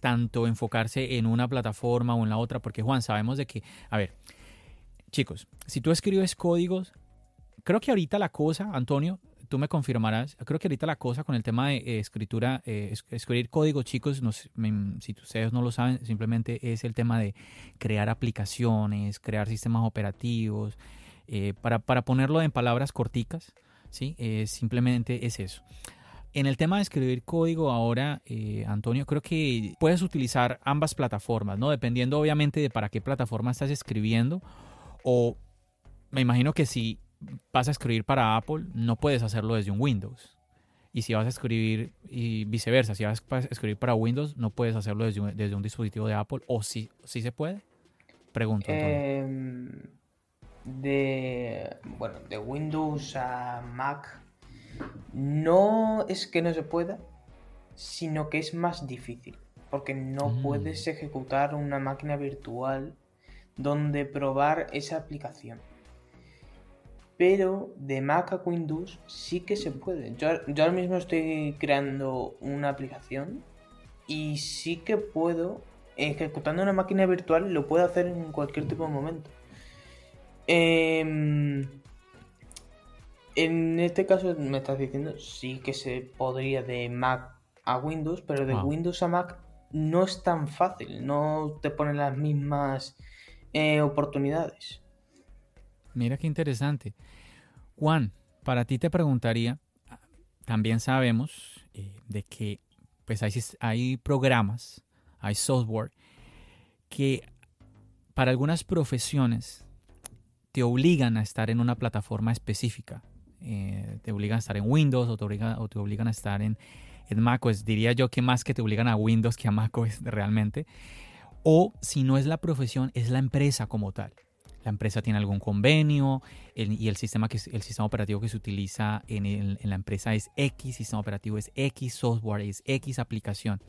tanto enfocarse en una plataforma o en la otra, porque Juan, sabemos de que, a ver, chicos, si tú escribes códigos, creo que ahorita la cosa, Antonio, tú me confirmarás, creo que ahorita la cosa con el tema de eh, escritura, eh, escribir código, chicos, si ustedes no lo saben, simplemente es el tema de crear aplicaciones, crear sistemas operativos, eh, para, para, ponerlo en palabras corticas, ¿sí? simplemente es eso. En el tema de escribir código ahora, eh, Antonio, creo que puedes utilizar ambas plataformas, ¿no? Dependiendo obviamente de para qué plataforma estás escribiendo. O me imagino que si vas a escribir para Apple, no puedes hacerlo desde un Windows. Y si vas a escribir, y viceversa, si vas a escribir para Windows, no puedes hacerlo desde un, desde un dispositivo de Apple. ¿O sí, sí se puede? Pregunto. Em, de, bueno, de Windows a Mac no es que no se pueda, sino que es más difícil, porque no mm. puedes ejecutar una máquina virtual donde probar esa aplicación. Pero de Mac a Windows sí que se puede. Yo, ahora mismo estoy creando una aplicación y sí que puedo, ejecutando una máquina virtual, lo puedo hacer en cualquier tipo de momento. Eh, en este caso me estás diciendo sí que se podría de Mac a Windows, pero de ah. Windows a Mac no es tan fácil, no te ponen las mismas eh, oportunidades. Mira qué interesante. Juan, para ti te preguntaría, también sabemos eh, de que pues hay, hay programas, hay software que para algunas profesiones te obligan a estar en una plataforma específica. Eh, te obligan a estar en Windows o te, obligan, o te obligan a estar en, en macOS. Diría yo que más que te obligan a Windows que a macOS realmente. O si no es la profesión, es la empresa como tal. La empresa tiene algún convenio y el sistema, que, el sistema operativo que se utiliza en, en la empresa es X, sistema operativo es X, software es X aplicación.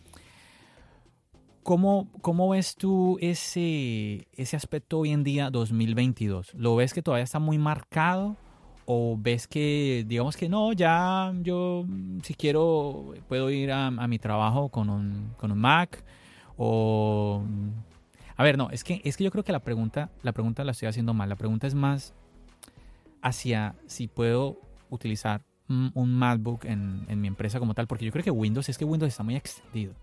¿Cómo, ¿Cómo, ves tú ese, ese aspecto hoy en día 2022? ¿Lo ves que todavía está muy marcado o ves que, digamos que no, ya yo si quiero puedo ir a, mi trabajo con un, con un, Mac o... A ver, no, es que, es que yo creo que la pregunta, la pregunta la estoy haciendo mal. La pregunta es más hacia si puedo utilizar un, MacBook en, en mi empresa como tal, porque yo creo que Windows es que Windows está muy extendido.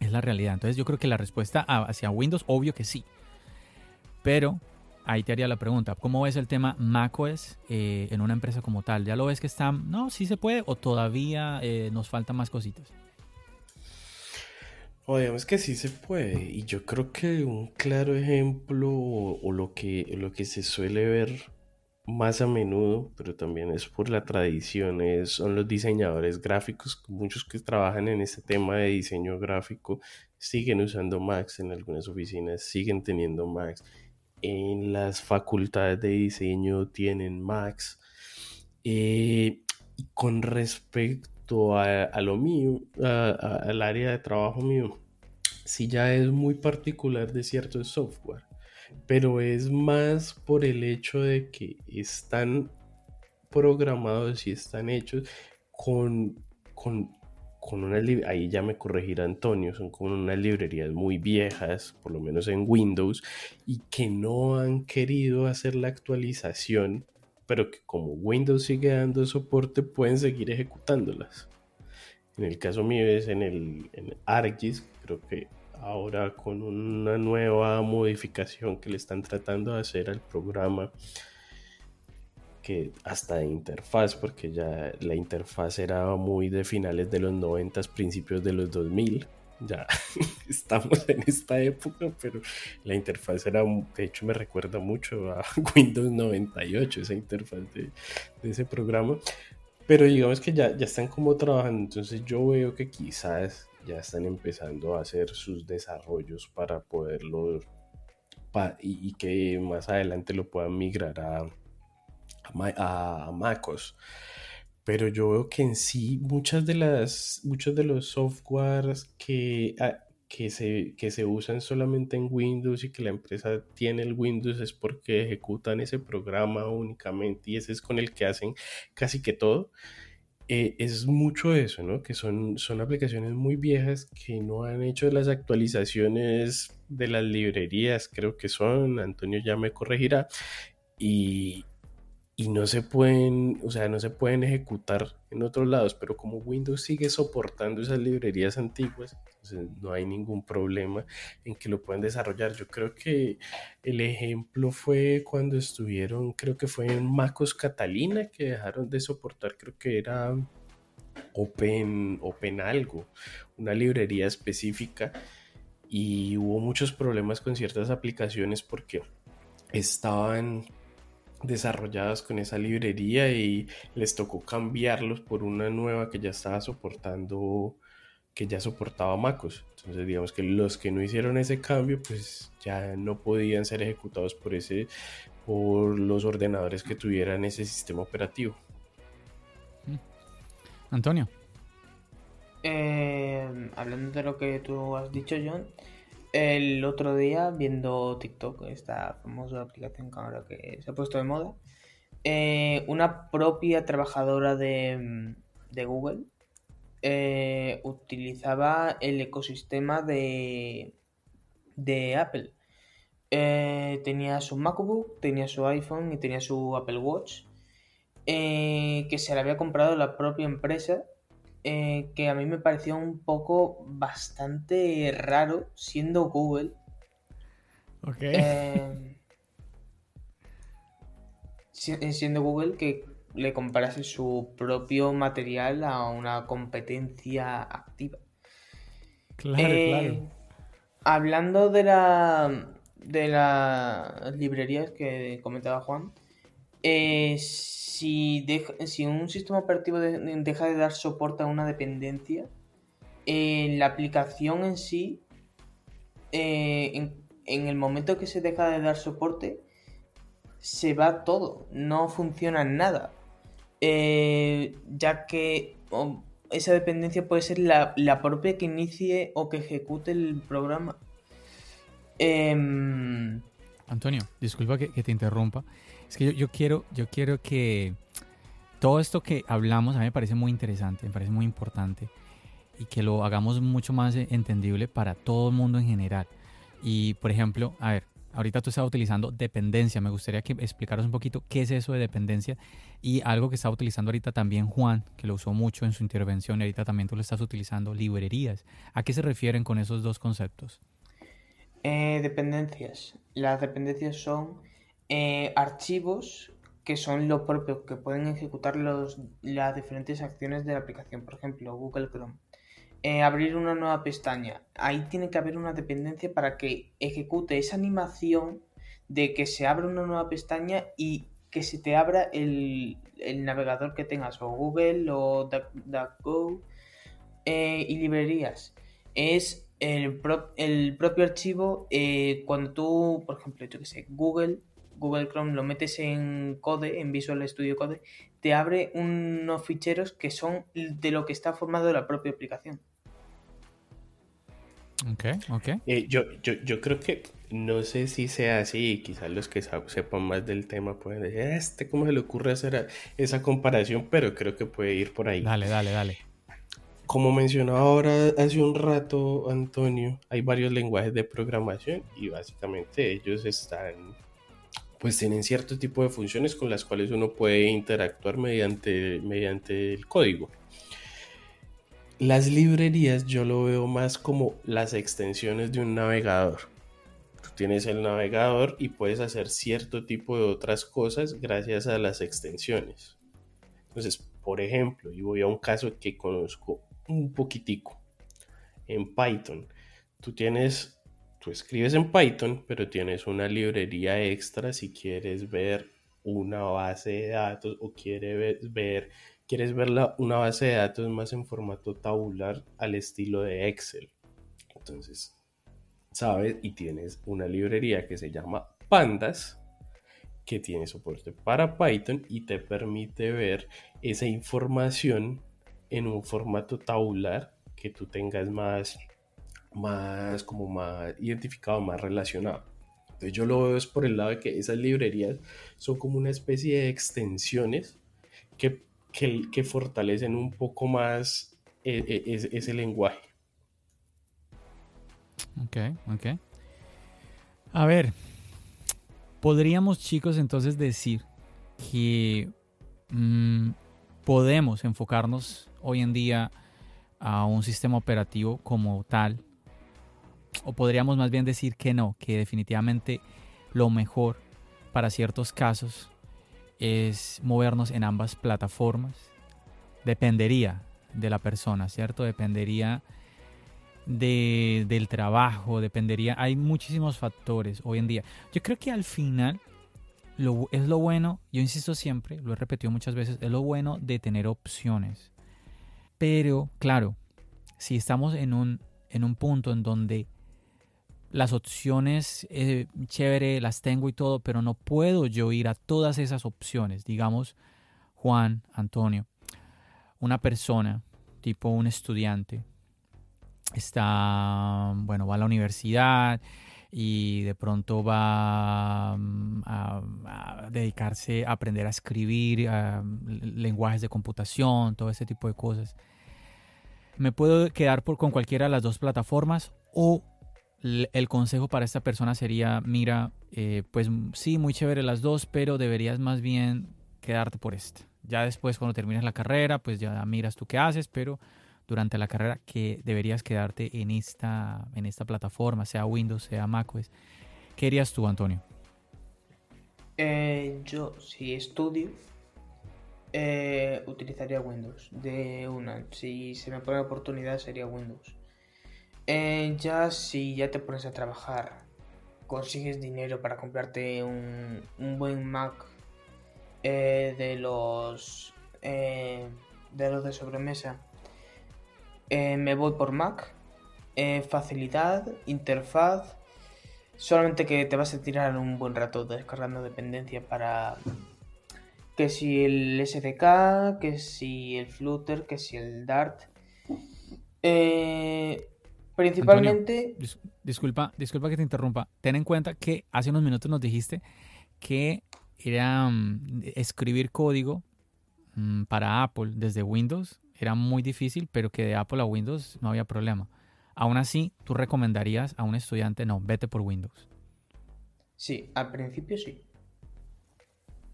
Es la realidad. Entonces yo creo que la respuesta hacia Windows, obvio que sí. Pero ahí te haría la pregunta, ¿cómo ves el tema macOS eh, en una empresa como tal? ¿Ya lo ves que está, no, sí se puede o todavía eh, nos faltan más cositas? O digamos que sí se puede y yo creo que un claro ejemplo o, lo, que, lo que se suele ver más a menudo, pero también es por la tradición, son los diseñadores gráficos, muchos que trabajan en este tema de diseño gráfico siguen usando Macs en algunas oficinas, siguen teniendo Macs en las facultades de diseño tienen Max. Eh, y con respecto a, lo mío, al área de trabajo mío, sí ya es muy particular de cierto software, pero es más por el hecho de que están programados y están hechos con, con con una ahí ya me corregirá Antonio, son con unas librerías muy viejas, por lo menos en Windows, y que no han querido hacer la actualización, pero que como Windows sigue dando soporte, pueden seguir ejecutándolas. En el caso mío es en el en creo que ahora con una nueva modificación que le están tratando de hacer al programa que hasta de interfaz, porque ya la interfaz era muy de finales de los 90, principios de los 2000. Ya estamos en esta época, pero la interfaz era, de hecho me recuerda mucho a Windows 98, esa interfaz de, de ese programa. Pero digamos que ya, ya están como trabajando, entonces yo veo que quizás ya están empezando a hacer sus desarrollos para poderlo y, que más adelante lo puedan migrar a, a, MacOS. Pero yo veo que en sí muchas de las, muchos de los softwares que, ah, que, se, que se usan solamente en Windows y que la empresa tiene el Windows es porque ejecutan ese programa únicamente y ese es con el que hacen casi que todo. Eh, es mucho eso, ¿no? Que son, son aplicaciones muy viejas que no han hecho las actualizaciones de las librerías, creo que son, Antonio ya me corregirá, y, y no se pueden, o sea, no se pueden ejecutar en otros lados, pero como Windows sigue soportando esas librerías antiguas, no hay ningún problema en que lo puedan desarrollar. Yo creo que el ejemplo fue cuando estuvieron, creo que fue en MacOS Catalina, que dejaron de soportar, creo que era Open, Open algo, una librería específica, y hubo muchos problemas con ciertas aplicaciones porque estaban desarrolladas con esa librería y les tocó cambiarlos por una nueva que ya estaba soportando que ya soportaba MacOS. Entonces digamos que los que no hicieron ese cambio pues ya no podían ser ejecutados por ese por los ordenadores que tuvieran ese sistema operativo. Antonio. Eh, hablando de lo que tú has dicho, John, el otro día viendo TikTok, esta famosa aplicación que ahora que se ha puesto de moda, eh, una propia trabajadora de, Google eh, utilizaba el ecosistema de, de Apple. Eh, tenía su MacBook, tenía su iPhone y tenía su Apple Watch, que se le había comprado la propia empresa eh, que a mí me pareció un poco bastante raro siendo Google. Ok. Eh, eh, siendo Google que le comprase su propio material a una competencia activa. Claro, claro. Hablando de la de las librerías que comentaba Juan, es si, un sistema operativo deja de dar soporte a una dependencia, eh, la aplicación en sí, eh, en, el momento que se deja de dar soporte, se va todo, no funciona nada. Eh, ya que esa dependencia puede ser la, propia que inicie o que ejecute el programa. Em, Antonio, disculpa que te interrumpa. Es que yo, quiero, yo quiero que todo esto que hablamos a mí me parece muy interesante, me parece muy importante y que lo hagamos mucho más entendible para todo el mundo en general. Y por ejemplo, a ver, ahorita tú estás utilizando dependencia, me gustaría que explicaras un poquito qué es eso de dependencia y algo que está utilizando ahorita también Juan, que lo usó mucho en su intervención y ahorita también tú lo estás utilizando, librerías. ¿A qué se refieren con esos dos conceptos? Eh, dependencias. Las dependencias son eh, archivos que son lo propio, que pueden ejecutar los, las diferentes acciones de la aplicación. Por ejemplo, Google Chrome. Eh, abrir una nueva pestaña. Ahí tiene que haber una dependencia para que ejecute esa animación de que se abra una nueva pestaña y que se te abra el, navegador que tengas, o Google o DuckDuckGo eh, y librerías. Es el, el propio archivo cuando tú, por ejemplo, yo que sé, Google Google Chrome lo metes en Code, en Visual Studio Code, te abre unos ficheros que son de lo que está formado la propia aplicación. Ok, ok. Eh, yo, yo, yo creo que no sé si sea así, quizás los que sepan más del tema pueden decir, este, ¿cómo se le ocurre hacer esa comparación? Pero creo que puede ir por ahí. Dale, dale, dale. Como mencionó ahora hace un rato Antonio, hay varios lenguajes de programación y básicamente ellos están pues tienen cierto tipo de funciones con las cuales uno puede interactuar mediante, mediante el código. Las librerías yo lo veo más como las extensiones de un navegador. Tú tienes el navegador y puedes hacer cierto tipo de otras cosas gracias a las extensiones. Entonces, por ejemplo, y voy a un caso que conozco un poquitico. En Python, tú tienes, tú escribes en Python, pero tienes una librería extra si quieres ver una base de datos o quieres ver, quieres ver una base de datos más en formato tabular al estilo de Excel. Entonces, sabes y tienes una librería que se llama Pandas que tiene soporte para Python y te permite ver esa información en un formato tabular que tú tengas más, más como más identificado, más relacionado. Entonces yo lo veo es por el lado de que esas librerías son como una especie de extensiones que, que, fortalecen un poco más e, e, ese lenguaje. Ok, ok. A ver, podríamos chicos entonces decir que mm, podemos enfocarnos hoy en día a un sistema operativo como tal, o podríamos más bien decir que no, que definitivamente lo mejor para ciertos casos es movernos en ambas plataformas. Dependería de la persona, ¿cierto? Dependería del trabajo, dependería, hay muchísimos factores hoy en día. Yo creo que al final lo, es lo bueno, yo insisto siempre, lo he repetido muchas veces, es lo bueno de tener opciones. Pero, claro, si estamos en un, en un punto en donde las opciones, eh, chévere, las tengo y todo, pero no puedo yo ir a todas esas opciones. Digamos, Juan, Antonio, una persona, tipo un estudiante, está, bueno, va a la universidad y de pronto va mm, a, dedicarse a aprender a escribir lenguajes de computación, todo ese tipo de cosas. Me puedo quedar por, con cualquiera de las dos plataformas o el consejo para esta persona sería, mira, eh, pues sí, muy chévere las dos, pero deberías más bien quedarte por esta. Ya después cuando termines la carrera, pues ya miras tú qué haces, pero durante la carrera que deberías quedarte en esta, en esta plataforma, sea Windows, sea macOS. ¿Qué harías tú, Antonio? Eh, yo, si estudio, eh, utilizaría Windows de una. Si se me pone la oportunidad, sería Windows. Eh, ya si ya te pones a trabajar, consigues dinero para comprarte un, un buen Mac de los de los de sobremesa eh, me voy por Mac. Eh, facilidad, interfaz. Solamente que te vas a tirar un buen rato descargando dependencia para que si el SDK, que si el Flutter, que si el Dart. Eh, principalmente. disculpa, disculpa que te interrumpa. Ten en cuenta que hace unos minutos nos dijiste que era mm, escribir código mm, para Apple desde Windows era muy difícil, pero que de Apple a Windows no había problema. Aún así, ¿tú recomendarías a un estudiante, no, vete por Windows? Sí, al principio sí.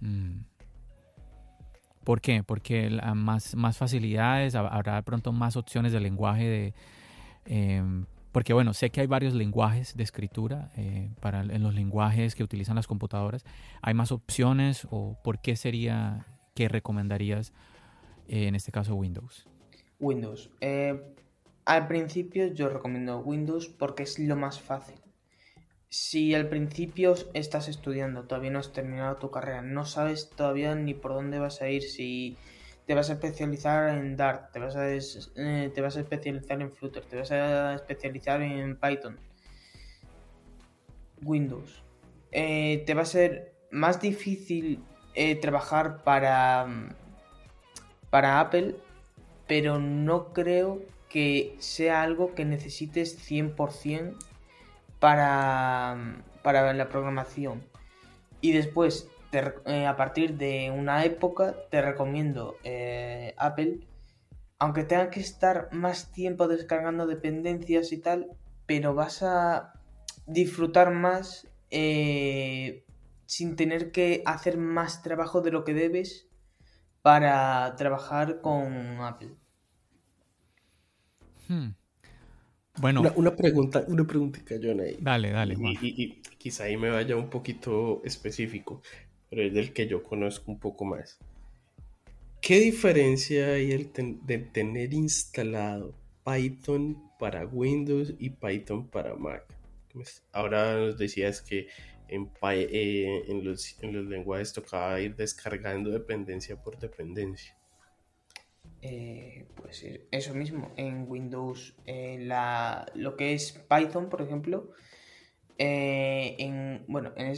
Mm. ¿Por qué? Porque más, más facilidades, habrá de pronto más opciones de lenguaje de... Em, porque bueno, sé que hay varios lenguajes de escritura eh, para en los lenguajes que utilizan las computadoras. ¿Hay más opciones o por qué sería que recomendarías eh, en este caso Windows? Windows. Eh, al principio yo recomiendo Windows porque es lo más fácil. Si al principio estás estudiando, todavía no has terminado tu carrera, no sabes todavía ni por dónde vas a ir, si te vas a especializar en Dart, te vas a, eh, te vas a especializar en Flutter, te vas a especializar en Python, Windows. te va a ser más difícil trabajar para para Apple, pero no creo que sea algo que necesites 100% para, para la programación. Y después, eh, a partir de una época, te recomiendo eh, Apple, aunque tenga que estar más tiempo descargando dependencias y tal, pero vas a disfrutar más eh, sin tener que hacer más trabajo de lo que debes para trabajar con Apple. Hmm. Bueno. Una, pregunta, una preguntita, John. Dale, dale. Y, quizá ahí me vaya un poquito específico, pero es del que yo conozco un poco más. ¿Qué diferencia hay el de tener instalado Python para Windows y Python para Mac? Ahora nos decías que en, eh, en, los, en los lenguajes tocaba ir descargando dependencia por dependencia. Eh, pues eso mismo, en Windows, eh, la, lo que es Python, por ejemplo, eh, en, bueno, en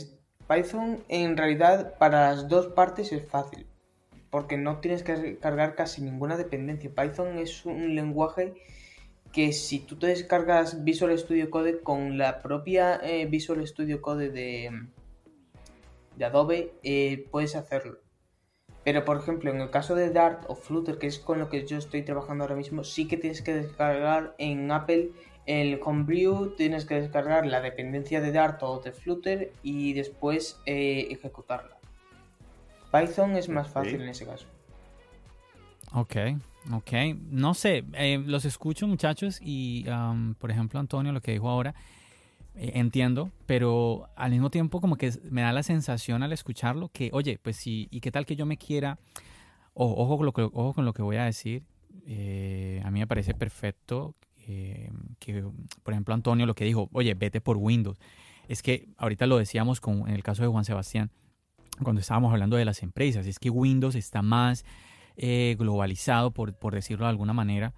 Python en realidad para las dos partes es fácil, porque no tienes que cargar casi ninguna dependencia. Python es un lenguaje que si tú te descargas Visual Studio Code con la propia Visual Studio Code de, Adobe, puedes hacerlo. Pero, por ejemplo, en el caso de Dart o Flutter, que es con lo que yo estoy trabajando ahora mismo, sí que tienes que descargar en Apple el Homebrew, tienes que descargar la dependencia de Dart o de Flutter y después eh, ejecutarla. Python es más fácil en ese caso. Ok, ok. No sé, eh, los escucho muchachos y, por ejemplo, Antonio, lo que dijo ahora, eh, entiendo, pero al mismo tiempo como que me da la sensación al escucharlo que, oye, pues sí, ¿y qué tal que yo me quiera? ojo, con lo que, ojo con lo que voy a decir. Eh, a mí me parece perfecto eh, que, por ejemplo, Antonio lo que dijo, oye, vete por Windows. Es que ahorita lo decíamos con, en el caso de Juan Sebastián, cuando estábamos hablando de las empresas, es que Windows está más globalizado, por, por decirlo de alguna manera,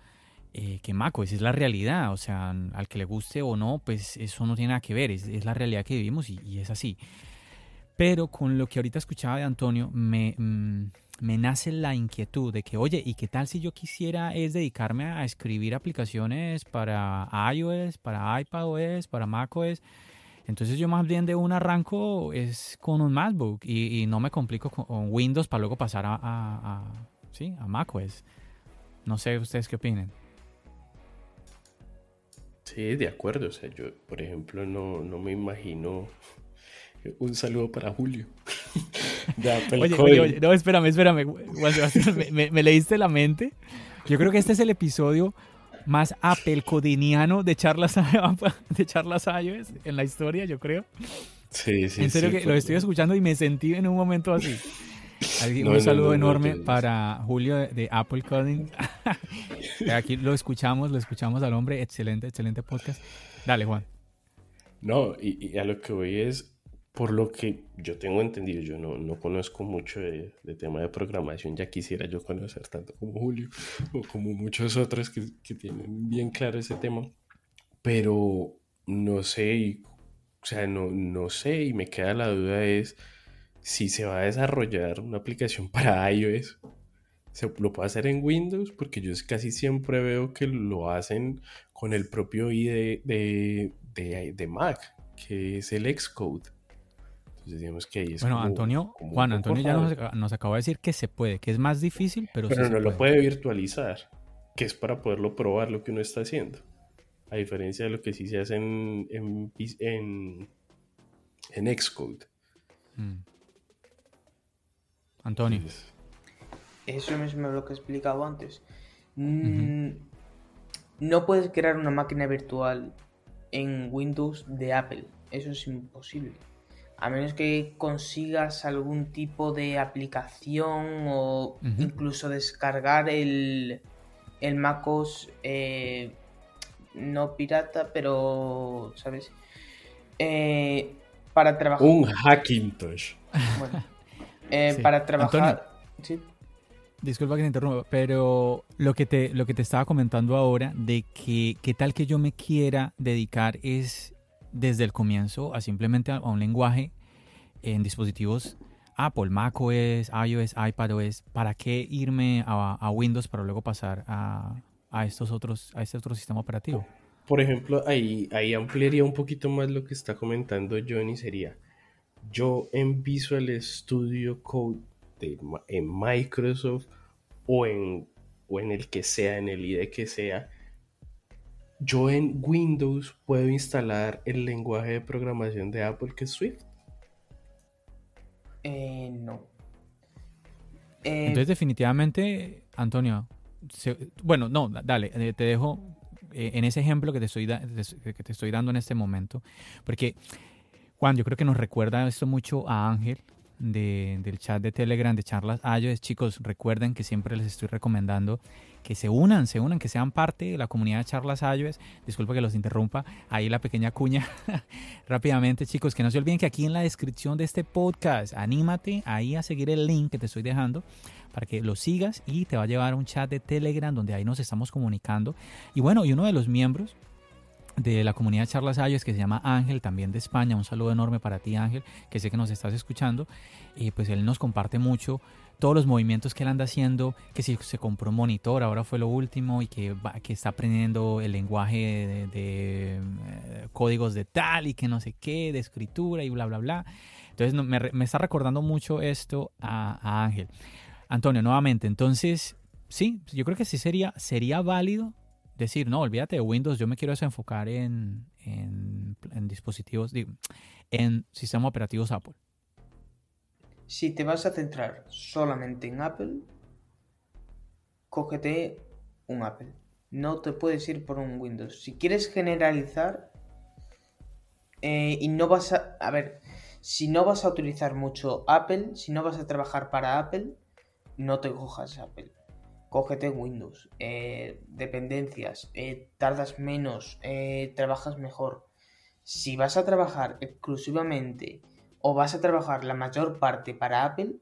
eh, que macOS es la realidad, o sea, al que le guste o no, pues eso no tiene nada que ver, es, la realidad que vivimos y, es así. Pero con lo que ahorita escuchaba de Antonio, me, mm, me nace la inquietud de que, oye, ¿y qué tal si yo quisiera es dedicarme a escribir aplicaciones para iOS, para iPadOS, para macOS? Entonces yo más bien de un arranco es con un MacBook y, no me complico con, Windows para luego pasar a, a, ¿sí? a macOS. No sé ustedes qué opinen. Sí, de acuerdo. O sea, yo, por ejemplo, no, me imagino. Un saludo para Julio. oye, oye, oye, no, espérame, espérame. me, leíste la mente. Yo creo que este es el episodio más apelcodiniano de charlas, de charlas iOS en la historia, yo creo. Sí, sí. En serio que lo estoy escuchando y me sentí en un momento así un saludo enorme para Julio de, Apple Coding. Aquí lo escuchamos, lo escuchamos al hombre. Excelente, excelente podcast. Dale, Juan. No, y, a lo que voy es, por lo que yo tengo entendido, yo no, no conozco mucho de, tema de programación, ya quisiera yo conocer tanto como Julio o como muchos otros que, que tienen bien claro ese tema, pero no sé, o sea, no, no sé y me queda la duda es si se va a desarrollar una aplicación para iOS, se lo puede hacer en Windows, porque yo casi siempre veo que lo hacen con el propio ID de, de, Mac, que es el Xcode. Entonces digamos que ahí es Bueno, Antonio, Juan, Antonio ya nos, nos, acaba de decir que se puede, que es más difícil, pero, pero no lo puede virtualizar, que es para poderlo probar lo que uno está haciendo. A diferencia de lo que sí se hace en, en, en, Xcode. Mm. Antonio. Eso mismo es lo que he explicado antes. Mm, no puedes crear una máquina virtual en Windows de Apple. Eso es imposible. A menos que consigas algún tipo de aplicación o incluso descargar el, el MacOS eh, no pirata, pero, ¿sabes? Eh, para trabajar. Un Hackintosh. Bueno, eh, para trabajar. Disculpa que te interrumpa, pero lo que te, lo que te estaba comentando ahora de que qué tal que yo me quiera dedicar es desde el comienzo a simplemente a un lenguaje en dispositivos Apple, macOS, iOS, iPadOS, ¿para qué irme a, Windows para luego pasar a, estos otros, a este otro sistema operativo? Por ejemplo, ahí, ahí ampliaría un poquito más lo que está comentando Johnny, sería, yo en Visual Studio Code en Microsoft o en, o en el que sea, en el IDE que sea, yo en Windows puedo instalar el lenguaje de programación de Apple que es Swift. Eh, no. Eh, Entonces definitivamente, Antonio, bueno, no, dale, eh, te dejo eh, en ese ejemplo que te, estoy que te estoy dando en este momento, porque Juan, yo creo que nos recuerda esto mucho a Ángel, del chat de Telegram de Charlas iOS. Chicos, recuerden que siempre les estoy recomendando que se unan, se unan, que sean parte de la comunidad de Charlas iOS. Disculpa que los interrumpa, ahí la pequeña cuña. Rápidamente, chicos, que no se olviden que aquí en la descripción de este podcast, anímate ahí a seguir el link que te estoy dejando para que lo sigas y te va a llevar a un chat de Telegram donde ahí nos estamos comunicando. Y bueno, y uno de los miembros de la comunidad de Charlas iOS que se llama Ángel, también de España. Un saludo enorme para ti, Ángel, que sé que nos estás escuchando. Y pues él nos comparte mucho todos los movimientos que él anda haciendo, que si se compró un monitor, ahora fue lo último, y que, que está aprendiendo el lenguaje de, eh, códigos de tal y que no sé qué, de escritura y bla, bla, bla. Entonces me, está recordando mucho esto a, Ángel. Antonio, nuevamente, entonces, sí, yo creo que sí sería, sería válido decir, no, olvídate de Windows, yo me quiero enfocar en, en, dispositivos, en sistemas operativos Apple si te vas a centrar solamente en Apple, cógete un Apple. No te puedes ir por un Windows. Si quieres generalizar eh, y no vas a... A ver, si no vas a utilizar mucho Apple, si no vas a trabajar para Apple, no te cojas Apple. Cógete Windows. Eh, dependencias. Eh, tardas menos. trabajas mejor. Si vas a trabajar exclusivamente o vas a trabajar la mayor parte para Apple,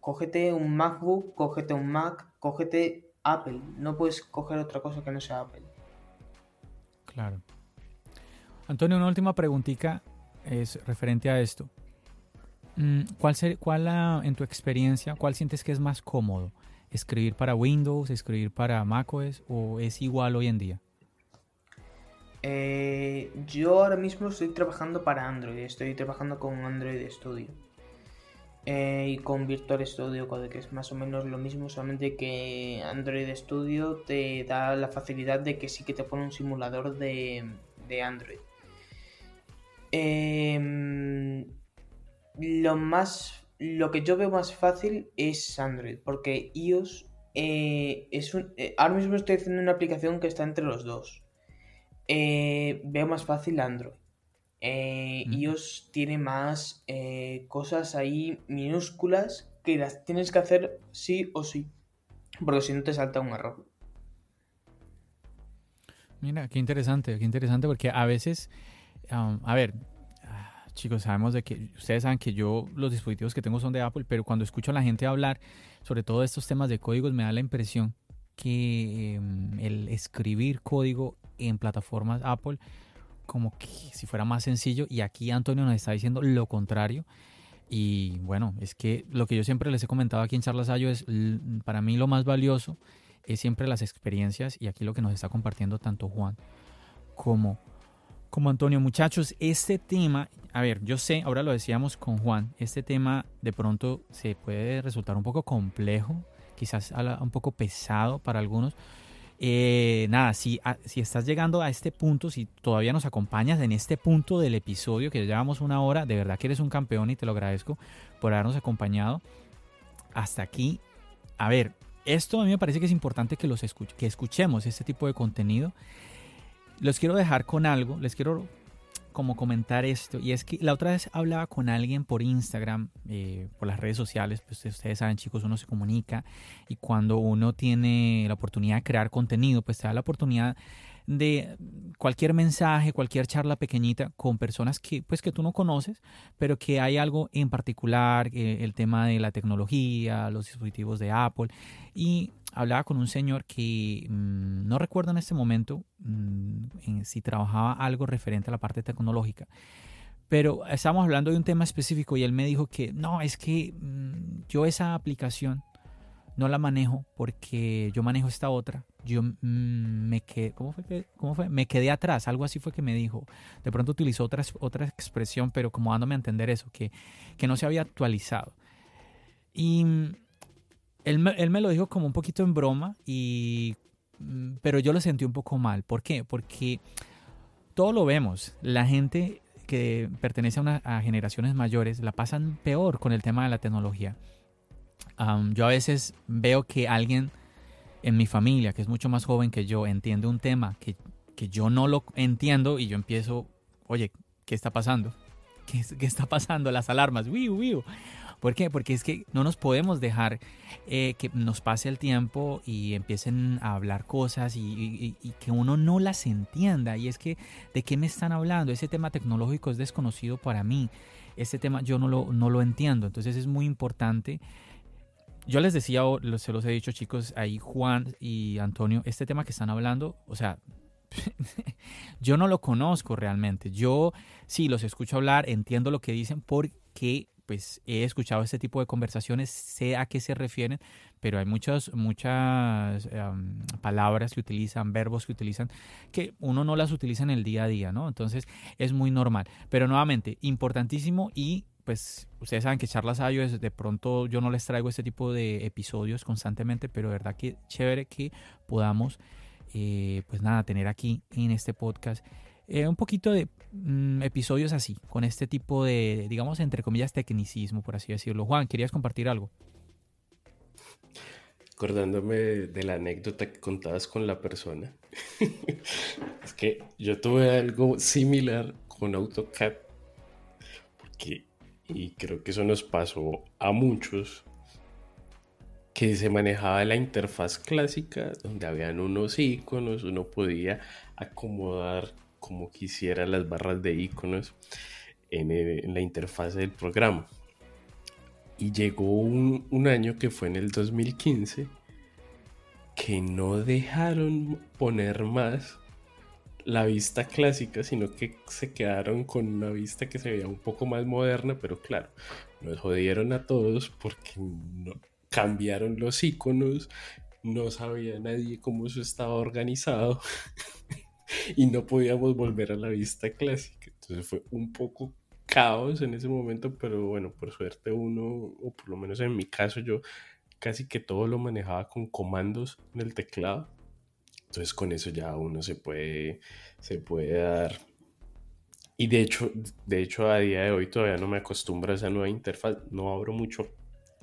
cógete un MacBook, cógete un Mac, cógete Apple. No puedes coger otra cosa que no sea Apple. Claro. Antonio, una última preguntita es referente a esto. Mm, ¿Cuál, ser, cuál en tu experiencia, cuál sientes que es más cómodo? ¿Escribir para Windows, escribir para macOS o es igual hoy en día? Eh, yo ahora mismo estoy trabajando para Android, estoy trabajando con Android Studio. Eh, y con Virtual Studio Code, que es más o menos lo mismo, solamente que Android Studio te da la facilidad de que sí que te pone un simulador de, Android. Em, lo más. Lo que yo veo más fácil es Android, porque iOS eh, es un. ahora mismo estoy haciendo una aplicación que está entre los dos. Eh, veo más fácil Android. Eh, iOS tiene más eh, cosas ahí minúsculas que las tienes que hacer sí o sí. Porque si no te salta un error. Mira, qué interesante, qué interesante porque a veces, um, a ver, chicos, sabemos de que ustedes saben que yo los dispositivos que tengo son de Apple, pero cuando escucho a la gente hablar sobre todo estos temas de códigos me da la impresión que em, el escribir código en plataformas Apple como que si fuera más sencillo y aquí Antonio nos está diciendo lo contrario. Y bueno, es que lo que yo siempre les he comentado aquí en Charlas Ayo es para mí lo más valioso es siempre las experiencias y aquí lo que nos está compartiendo tanto Juan como, como Antonio. Muchachos, este tema, a ver, yo sé, ahora lo decíamos con Juan, este tema de pronto se puede resultar un poco complejo, quizás un poco pesado para algunos, eh, nada, si, si estás llegando a este punto, si todavía nos acompañas en este punto del episodio, que ya llevamos una hora, de verdad que eres un campeón y te lo agradezco por habernos acompañado hasta aquí. A ver, esto a mí me parece que es importante que, los que escuchemos este tipo de contenido. Los quiero dejar con algo, les quiero como comentar esto. Y es que la otra vez hablaba con alguien por Instagram, eh, por las redes sociales. Pues ustedes saben, chicos, uno se comunica y cuando uno tiene la oportunidad de crear contenido, pues te da la oportunidad de cualquier mensaje, cualquier charla pequeñita con personas que pues que tú no conoces, pero que hay algo en particular, eh, el tema de la tecnología, los dispositivos de Apple y hablaba con un señor que mm, no recuerdo en este momento mm, si trabajaba algo referente a la parte tecnológica. Pero estábamos hablando de un tema específico y él me dijo que no, es que mm, yo esa aplicación no la manejo porque yo manejo esta otra. Yo me quedé, ¿cómo fue, ¿cómo fue? Me quedé atrás, algo así fue que me dijo. De pronto utilizó otra, otra expresión, pero como dándome a entender eso, que, que no se había actualizado. Y él me, lo dijo como un poquito en broma, y, mm, pero yo lo sentí un poco mal. ¿Por qué? Porque todo lo vemos. La gente que pertenece a, una, a generaciones mayores la pasan peor con el tema de la tecnología. Yo a veces veo que alguien en mi familia, que es mucho más joven que yo, entiende un tema que que yo no lo entiendo y yo empiezo, oye, ¿qué está pasando? ¿Qué, qué está pasando? Las alarmas, wiu, wiu. ¿Por qué? Porque es que no nos podemos dejar eh, que nos pase el tiempo y empiecen a hablar cosas y, que uno no las entienda. Y es que, ¿de qué me están hablando? Ese tema tecnológico es desconocido para mí. Ese tema yo no lo, no lo entiendo. Entonces es muy importante. Yo les decía, se los he dicho chicos, ahí Juan y Antonio, este tema que están hablando, o sea, yo no lo conozco realmente. Yo sí los escucho hablar, entiendo lo que dicen porque pues he escuchado este tipo de conversaciones, sé a qué se refieren, pero hay muchas, muchas palabras que utilizan, verbos que utilizan, que uno no las utiliza en el día a día, ¿no? Entonces es muy normal. Pero nuevamente, importantísimo y pues ustedes saben que charlas es de pronto yo no les traigo este tipo de episodios constantemente, pero de verdad que chévere que podamos, eh, pues nada, tener aquí en este podcast eh, un poquito de mm, episodios así, con este tipo de, digamos, entre comillas, tecnicismo, por así decirlo. Juan, ¿querías compartir algo? Acordándome de la anécdota que contabas con la persona. es que yo tuve algo similar con AutoCAD. Porque, y creo que eso nos pasó a muchos, que se manejaba la interfaz clásica, donde habían unos iconos, uno podía acomodar como quisiera las barras de iconos en, la interfaz del programa. Y llegó un, un, año que fue en el 2015 que no dejaron poner más la vista clásica, sino que se quedaron con una vista que se veía un poco más moderna, pero claro, nos jodieron a todos porque no, cambiaron los iconos, no sabía nadie cómo eso estaba organizado y no podíamos volver a la vista clásica. Entonces fue un poco caos en ese momento, pero bueno, por suerte uno, o por lo menos en mi caso, yo casi que todo lo manejaba con comandos en el teclado. Entonces con eso ya uno se puede, se puede dar. Y de hecho, de hecho a día de hoy todavía no me acostumbro a esa nueva interfaz. No abro mucho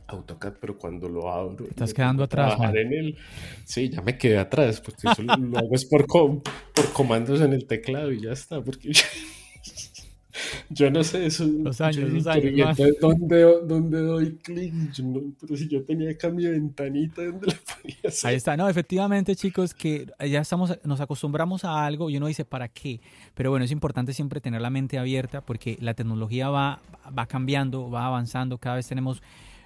AutoCAD, pero cuando lo abro. Estás quedando atrás. En el... Sí, ya me quedé atrás, porque eso lo hago es por, por comandos en el teclado y ya está, porque yo no sé eso. Los años, los años. ¿Dónde, doy clic? pero si yo tenía cambio de ventanita, ¿dónde la podía hacer? Ahí está. No, efectivamente, chicos, que ya estamos, nos acostumbramos a algo y uno dice, ¿para qué? Pero bueno, es importante siempre tener la mente abierta porque la tecnología va, va cambiando, va avanzando. Cada vez tenemos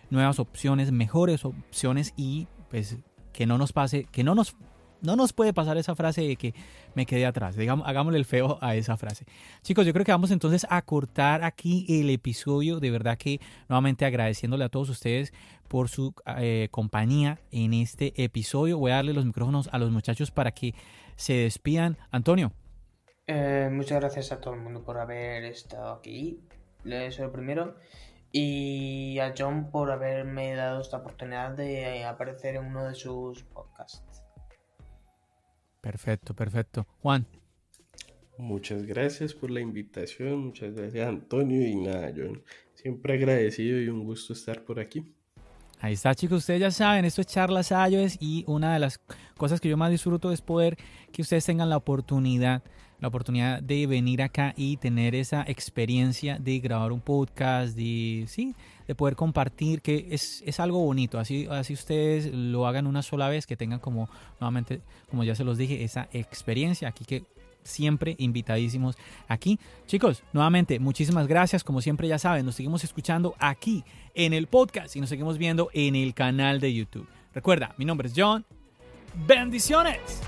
nuevas opciones, mejores opciones y pues que no nos pase, que no nos, no nos puede pasar esa frase de que me quedé atrás. Digamos, hagámosle el feo a esa frase. Chicos, yo creo que vamos entonces a cortar aquí el episodio. De verdad que nuevamente agradeciéndole a todos ustedes por su eh, compañía en este episodio. Voy a darle los micrófonos a los muchachos para que se despidan. Antonio. Eh, muchas gracias a todo el mundo por haber estado aquí. Eso lo primero y a John por haberme dado esta oportunidad de aparecer en uno de sus podcasts. Perfecto, perfecto. Juan. Muchas gracias por la invitación, muchas gracias Antonio y nada, John. Siempre agradecido y un gusto estar por aquí. Ahí está, chicos. Ustedes ya saben, esto es Charlas iOS y una de las cosas que yo más disfruto es poder que ustedes tengan la oportunidad la oportunidad de venir acá y tener esa experiencia de grabar un podcast, de, sí, de poder compartir, que es, es, algo bonito. Así, así ustedes lo hagan una sola vez, que tengan como, nuevamente, como ya se los dije, esa experiencia aquí que siempre invitadísimos aquí. Chicos, nuevamente, muchísimas gracias. Como siempre ya saben, nos seguimos escuchando aquí en el podcast y nos seguimos viendo en el canal de YouTube. Recuerda, mi nombre es John. Bendiciones.